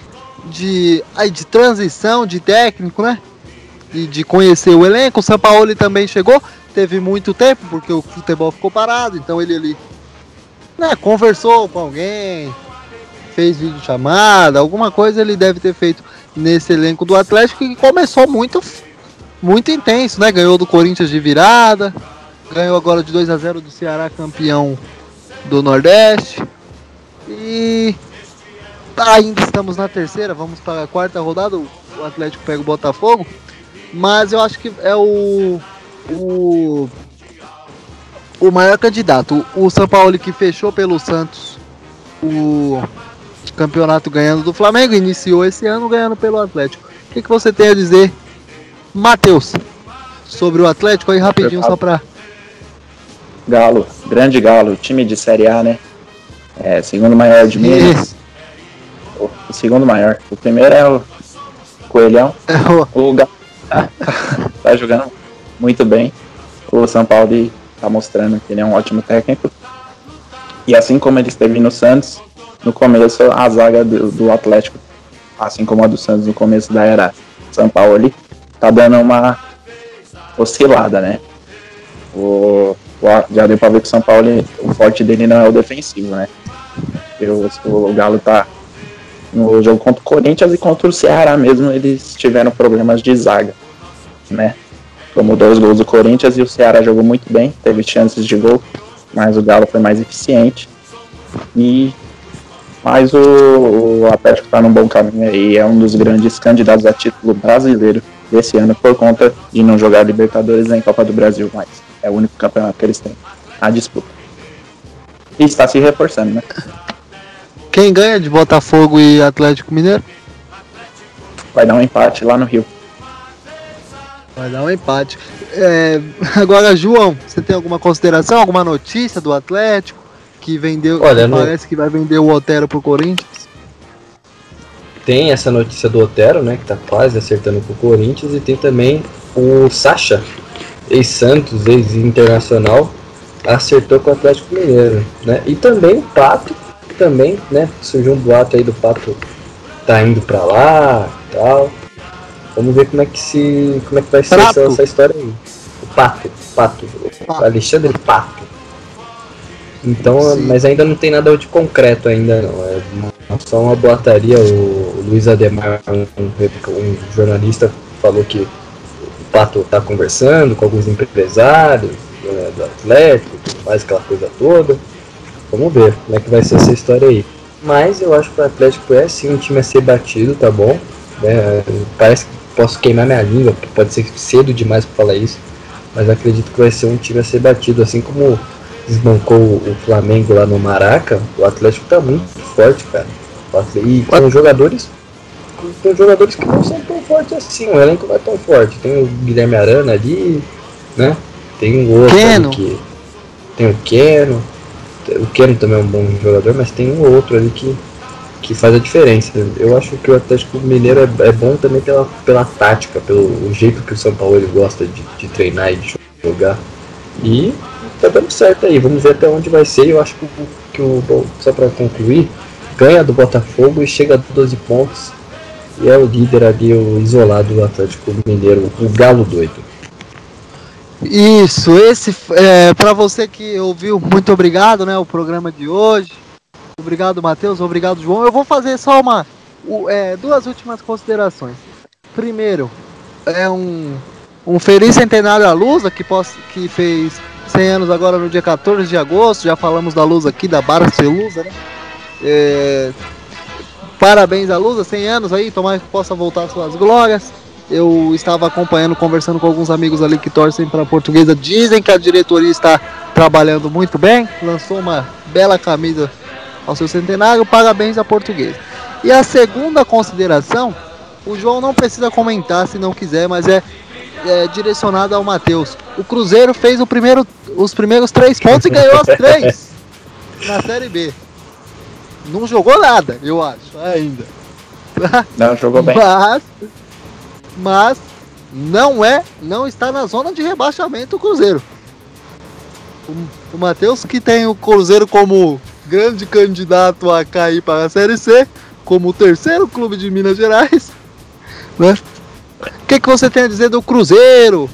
[SPEAKER 3] de, aí, de transição, de técnico, né? E de conhecer o elenco. O São Paulo também chegou, teve muito tempo, porque o futebol ficou parado, então ele ali né, conversou com alguém, fez vídeo chamada, alguma coisa ele deve ter feito nesse elenco do Atlético que começou muito muito intenso, né? Ganhou do Corinthians de virada, ganhou agora de 2 a 0 do Ceará, campeão do Nordeste. E ainda estamos na terceira, vamos para a quarta rodada. O Atlético pega o Botafogo, mas eu acho que é o o, o maior candidato. O São Paulo que fechou pelo Santos o campeonato ganhando do Flamengo, iniciou esse ano ganhando pelo Atlético. O que, que você tem a dizer, Matheus, sobre o Atlético aí rapidinho só para
[SPEAKER 1] Galo, grande Galo, time de Série A, né? É, segundo maior de Minas. O, o segundo maior. O primeiro é o Coelhão.
[SPEAKER 3] É
[SPEAKER 1] o, o Galo tá, [laughs] tá jogando muito bem. O São Paulo está mostrando que ele é um ótimo técnico. E assim como ele esteve no Santos, no começo a zaga do, do Atlético, assim como a do Santos no começo da era São Paulo, tá dando uma oscilada, né? O, o, já deu pra ver que o São Paulo, o forte dele não é o defensivo, né? O, o Galo tá no jogo contra o Corinthians e contra o Ceará mesmo, eles tiveram problemas de zaga, né? Tomou dois gols do Corinthians e o Ceará jogou muito bem, teve chances de gol, mas o Galo foi mais eficiente. E mas o, o Atlético está num bom caminho aí, é um dos grandes candidatos a título brasileiro desse ano por conta de não jogar Libertadores nem Copa do Brasil mais. É o único campeonato que eles têm a disputa. E está se reforçando, né?
[SPEAKER 3] Quem ganha de Botafogo e Atlético Mineiro?
[SPEAKER 1] Vai dar um empate lá no Rio.
[SPEAKER 3] Vai dar um empate. É, [laughs] agora, João, você tem alguma consideração, alguma notícia do Atlético que vendeu?
[SPEAKER 2] Olha,
[SPEAKER 3] que parece que vai vender o Otero pro Corinthians.
[SPEAKER 2] Tem essa notícia do Otero, né, que tá quase acertando com o Corinthians, e tem também o Sacha, ex-Santos, ex-Internacional, acertou com o Atlético Mineiro, né? E também o Pato, também, né? Surgiu um boato aí do Pato tá indo para lá, tal. Vamos ver como é que se. como é que vai ser essa, essa, história aí. O Pato, Pato, Pato. Alexandre Pato. Então, Sim. mas ainda não tem nada de concreto ainda não. É só uma boataria. O Luiz Ademar, um, um, jornalista, falou que Pato tá conversando com alguns empresários né, do Atlético, mais aquela coisa toda. Vamos ver como é que vai ser essa história aí. Mas eu acho que o Atlético é sim um time a ser batido, tá bom? É, parece que posso queimar minha língua, pode ser cedo demais para falar isso, mas acredito que vai ser um time a ser batido, assim como desbancou o Flamengo lá no Maraca, o Atlético tá muito forte, cara. E com jogadores tem jogadores que não são tão fortes assim, o elenco não é tão forte. Tem o Guilherme Arana ali, né? Tem um outro
[SPEAKER 3] Keno.
[SPEAKER 2] que. Tem o Keno. O Keno também é um bom jogador, mas tem um outro ali que, que faz a diferença. Eu acho que o Atlético Mineiro é, é bom também pela, pela tática, pelo jeito que o São Paulo ele gosta de, de treinar e de jogar. E tá dando certo aí, vamos ver até onde vai ser. Eu acho que, que o. Só para concluir, ganha do Botafogo e chega a 12 pontos e é o líder ali, o isolado do Atlético Mineiro, o Galo doido.
[SPEAKER 3] Isso, esse é, para você que ouviu, muito obrigado, né? O programa de hoje. Obrigado, Matheus. Obrigado, João. Eu vou fazer só uma, é, duas últimas considerações. Primeiro, é um, um feliz centenário à Lusa, que, que fez 100 anos agora no dia 14 de agosto. Já falamos da Luz aqui, da Barcelusa, né? É, Parabéns à Lusa, 100 anos aí, tomara que possa voltar às suas glórias. Eu estava acompanhando, conversando com alguns amigos ali que torcem para a portuguesa. Dizem que a diretoria está trabalhando muito bem, lançou uma bela camisa ao seu centenário. Parabéns à portuguesa. E a segunda consideração, o João não precisa comentar se não quiser, mas é, é direcionada ao Matheus. O Cruzeiro fez o primeiro, os primeiros três pontos e ganhou as três [laughs] na Série B. Não jogou nada, eu acho, ainda. [laughs]
[SPEAKER 1] Não, jogou bem.
[SPEAKER 3] Mas, mas não é, não está na zona de rebaixamento o Cruzeiro. O, o Matheus que tem o Cruzeiro como grande candidato a cair para a Série C, como o terceiro clube de Minas Gerais, né? O que, que você tem a dizer do Cruzeiro,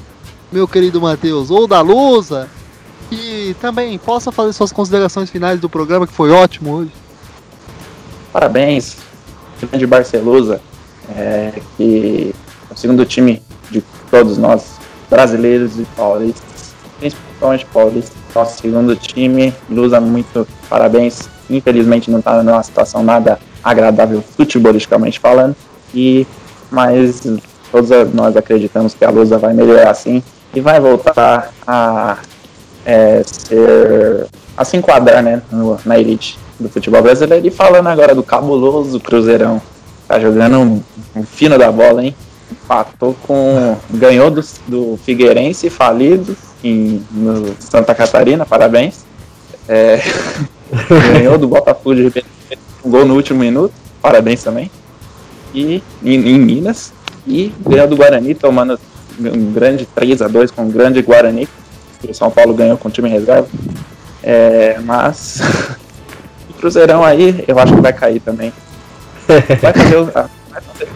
[SPEAKER 3] meu querido Matheus, ou da Lusa? E também possa fazer suas considerações finais do programa, que foi ótimo hoje.
[SPEAKER 1] Parabéns, grande Barcelusa, é, que é o segundo time de todos nós, brasileiros e paulistas, principalmente paulistas, nosso segundo time, Lusa, muito parabéns. Infelizmente não está numa situação nada agradável futebolisticamente falando, e mas todos nós acreditamos que a Lusa vai melhorar assim e vai voltar a é, ser a se enquadrar né, no, na elite do futebol brasileiro. E falando agora do cabuloso Cruzeirão. Tá jogando um, um fino da bola, hein? Empatou com. Ganhou do, do Figueirense falido em, no Santa Catarina, parabéns. É, [laughs] ganhou do Botafogo de Ribeirão, um gol no último minuto, parabéns também. E em, em Minas. E ganhou do Guarani, tomando um grande 3 a 2 com um grande Guarani. O São Paulo ganhou com o time reserva. É, mas [laughs] Cruzeirão aí, eu acho que vai cair também. [laughs] Vai fazer, vai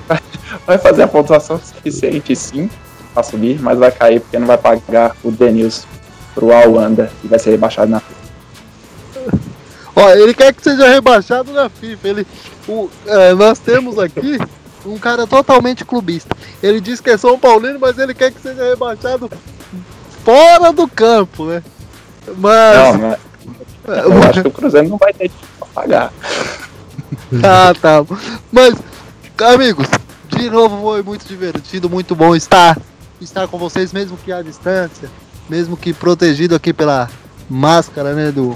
[SPEAKER 1] fazer, vai fazer a pontuação suficiente sim para subir, mas vai cair porque não vai pagar o Denilson pro Alwanda e vai ser rebaixado na FIFA. [laughs]
[SPEAKER 3] Ó, ele quer que seja rebaixado na FIFA. Ele, o, é, nós temos aqui um cara totalmente clubista. Ele diz que é São Paulino, mas ele quer que seja rebaixado fora do campo, né? Mas.
[SPEAKER 1] Não, não é. [laughs] Eu acho que o Cruzeiro não vai ter pra pagar.
[SPEAKER 3] Ah, tá. Mas, amigos, de novo foi muito divertido, muito bom estar, estar com vocês, mesmo que à distância, mesmo que protegido aqui pela máscara, né, do,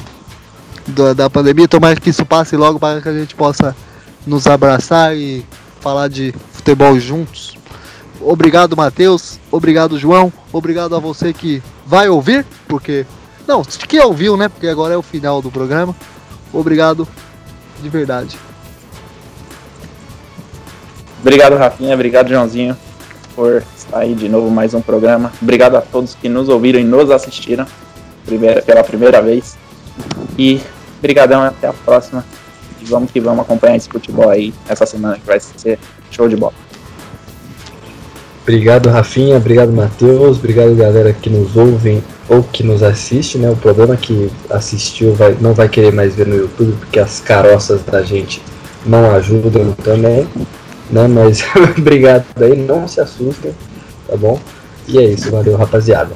[SPEAKER 3] do da pandemia. Tomara que isso passe logo para que a gente possa nos abraçar e falar de futebol juntos. Obrigado, Matheus. Obrigado, João. Obrigado a você que vai ouvir, porque não, que ouviu, né? Porque agora é o final do programa. Obrigado de verdade.
[SPEAKER 1] Obrigado, Rafinha. Obrigado, Joãozinho, por estar aí de novo mais um programa. Obrigado a todos que nos ouviram e nos assistiram primeira, pela primeira vez. E brigadão, até a próxima. E vamos que vamos acompanhar esse futebol aí essa semana que vai ser show de bola.
[SPEAKER 2] Obrigado, Rafinha. Obrigado, Matheus. Obrigado, galera que nos ouvem ou que nos assiste, né? O problema é que assistiu vai, não vai querer mais ver no YouTube, porque as caroças da gente não ajudam também, né? Mas [laughs] obrigado aí, não se assustem, tá bom? E é isso, valeu rapaziada.